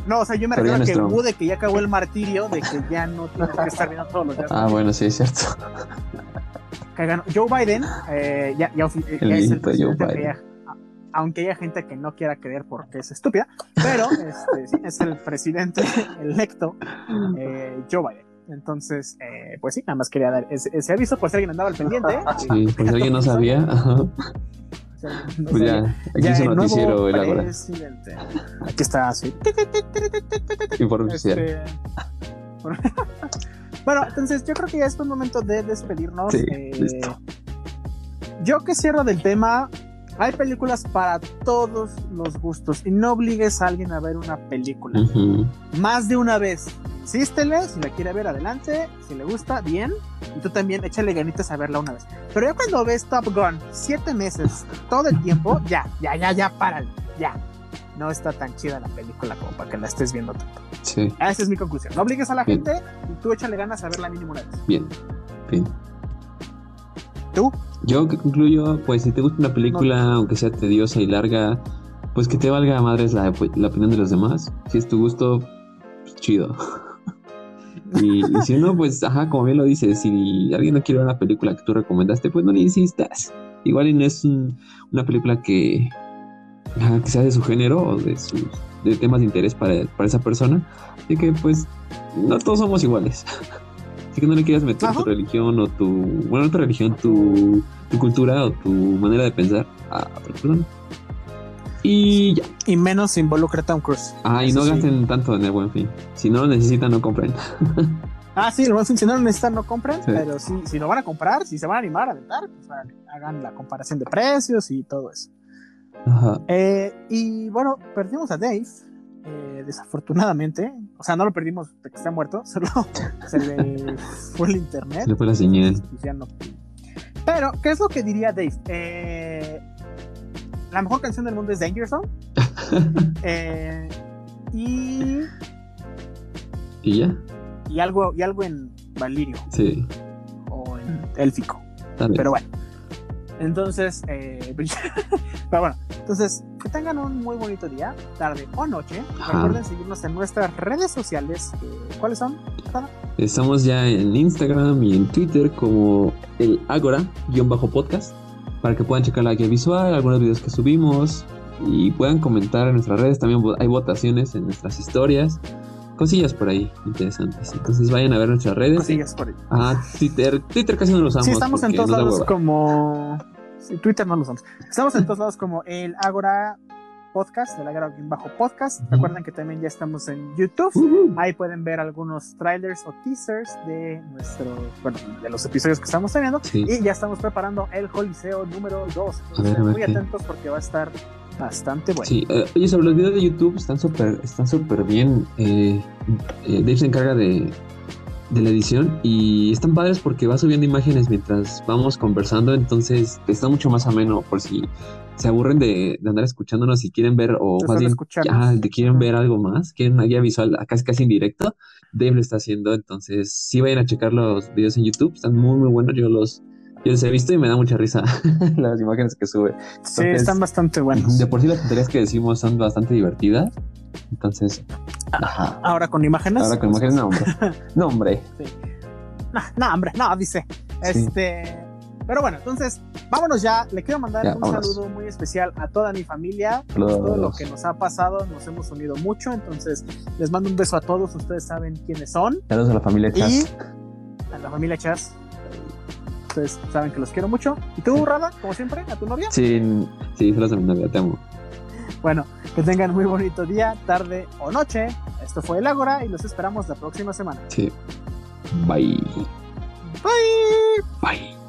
No, o sea, yo me refiero a que nuestro... de que ya acabó el martirio, de que ya no tienes que estar viendo todos los días. Ah, bueno, sí, es cierto. Joe Biden, eh, ya, ya, ya es el presidente aunque haya gente que no quiera creer porque es estúpida, pero este, sí, es el presidente electo eh, Joe Biden. Entonces, eh, pues sí, nada más quería dar ese, aviso por si alguien andaba al pendiente. Sí, por si alguien no sabía. pues ya, aquí ya, noticiero el ahora. Aquí está, así. Informe este... bueno, entonces yo creo que ya es un momento de despedirnos. Sí, eh, listo. Yo que cierro del tema, hay películas para todos los gustos y no obligues a alguien a ver una película. Más de una vez. Insístele, si la quiere ver adelante, si le gusta, bien. Y tú también échale ganitas a verla una vez. Pero ya cuando ves Top Gun siete meses, todo el tiempo, ya, ya, ya, ya, párale, ya. No está tan chida la película como para que la estés viendo tanto. Sí. Esa es mi conclusión. No obligues a la gente y tú échale ganas a verla mínimo una vez. Bien, bien. ¿Tú? Yo que concluyo, pues si te gusta una película, aunque sea tediosa y larga, pues que te valga madres la, la opinión de los demás. Si es tu gusto, pues chido. y, si no, pues, ajá, como bien lo dices, si alguien no quiere ver una película que tú recomendaste, pues no le insistas. Igual y no es una película que, que sea de su género o de sus de temas de interés para, para esa persona. Así que, pues, no todos somos iguales. Así que no le quieras meter tu religión o tu. Bueno, no tu religión, tu, tu cultura o tu manera de pensar a otra persona. Y ya. Y menos involucra a Tom Cruise. Ah, y no gasten tanto en el buen fin. Si no lo necesitan, no compren. ah, sí, el buen fin, si no lo necesitan, no compren. Pero si, si lo van a comprar, si se van a animar a aventar, pues hagan la comparación de precios y todo eso. Ajá. Eh, y bueno, perdimos a Dave. Eh, desafortunadamente, o sea, no lo perdimos de que está muerto, solo se le fue el internet. Se le fue la señal. Pero, ¿qué es lo que diría Dave? Eh, la mejor canción del mundo es Danger Zone. Eh, y. ¿Y ya? Y algo, y algo en Valirio. Sí. O en Élfico. Pero bueno. Entonces, pero bueno, entonces que tengan un muy bonito día, tarde o noche. Recuerden seguirnos en nuestras redes sociales. ¿Cuáles son? Estamos ya en Instagram y en Twitter como el Agora-podcast para que puedan checar la guía visual, algunos videos que subimos y puedan comentar en nuestras redes. También hay votaciones en nuestras historias cosillas por ahí interesantes. Entonces vayan a ver nuestras redes. Cosillas por ahí. Ah, Twitter, Twitter casi no lo usamos. Sí, estamos en todos lados como. Twitter no lo usamos. Estamos en todos lados como el Agora Podcast, el Agora bajo podcast. Recuerden que también ya estamos en YouTube. Ahí pueden ver algunos trailers o teasers de nuestro, bueno, de los episodios que estamos teniendo. Y ya estamos preparando el Coliseo número 2. muy atentos porque va a estar bastante bueno. Sí, eh, oye, sobre los videos de YouTube están súper están súper bien. Eh, eh, Dave se encarga de, de la edición y están padres porque va subiendo imágenes mientras vamos conversando, entonces está mucho más ameno por si se aburren de, andar escuchándonos y quieren ver o más bien ya, quieren ver algo más, quieren una guía visual casi casi en directo, Dave lo está haciendo. Entonces, sí vayan a checar los videos en YouTube. Están muy, muy buenos. Yo los, yo los he visto y me da mucha risa las imágenes que sube. sí, están bastante buenos. De por sí las tonterías que decimos son bastante divertidas. Entonces, ajá. Ahora con imágenes. Ahora con imágenes, no, hombre. No, hombre. Sí. No, no, hombre, no, dice. Este. Pero bueno, entonces, vámonos ya. Le quiero mandar un saludo muy especial a toda mi familia. Todo lo que nos ha pasado, nos hemos unido mucho. Entonces, les mando un beso a todos. Ustedes saben quiénes son. Saludos a la familia Chas. Y a la familia Chas. Ustedes saben que los quiero mucho. ¿Y tú, Rada, como siempre, a tu novia? Sí, sí, saludos a mi novia, te amo. Bueno, que tengan muy bonito día, tarde o noche. Esto fue El Ágora y los esperamos la próxima semana. Sí. Bye. Bye. Bye.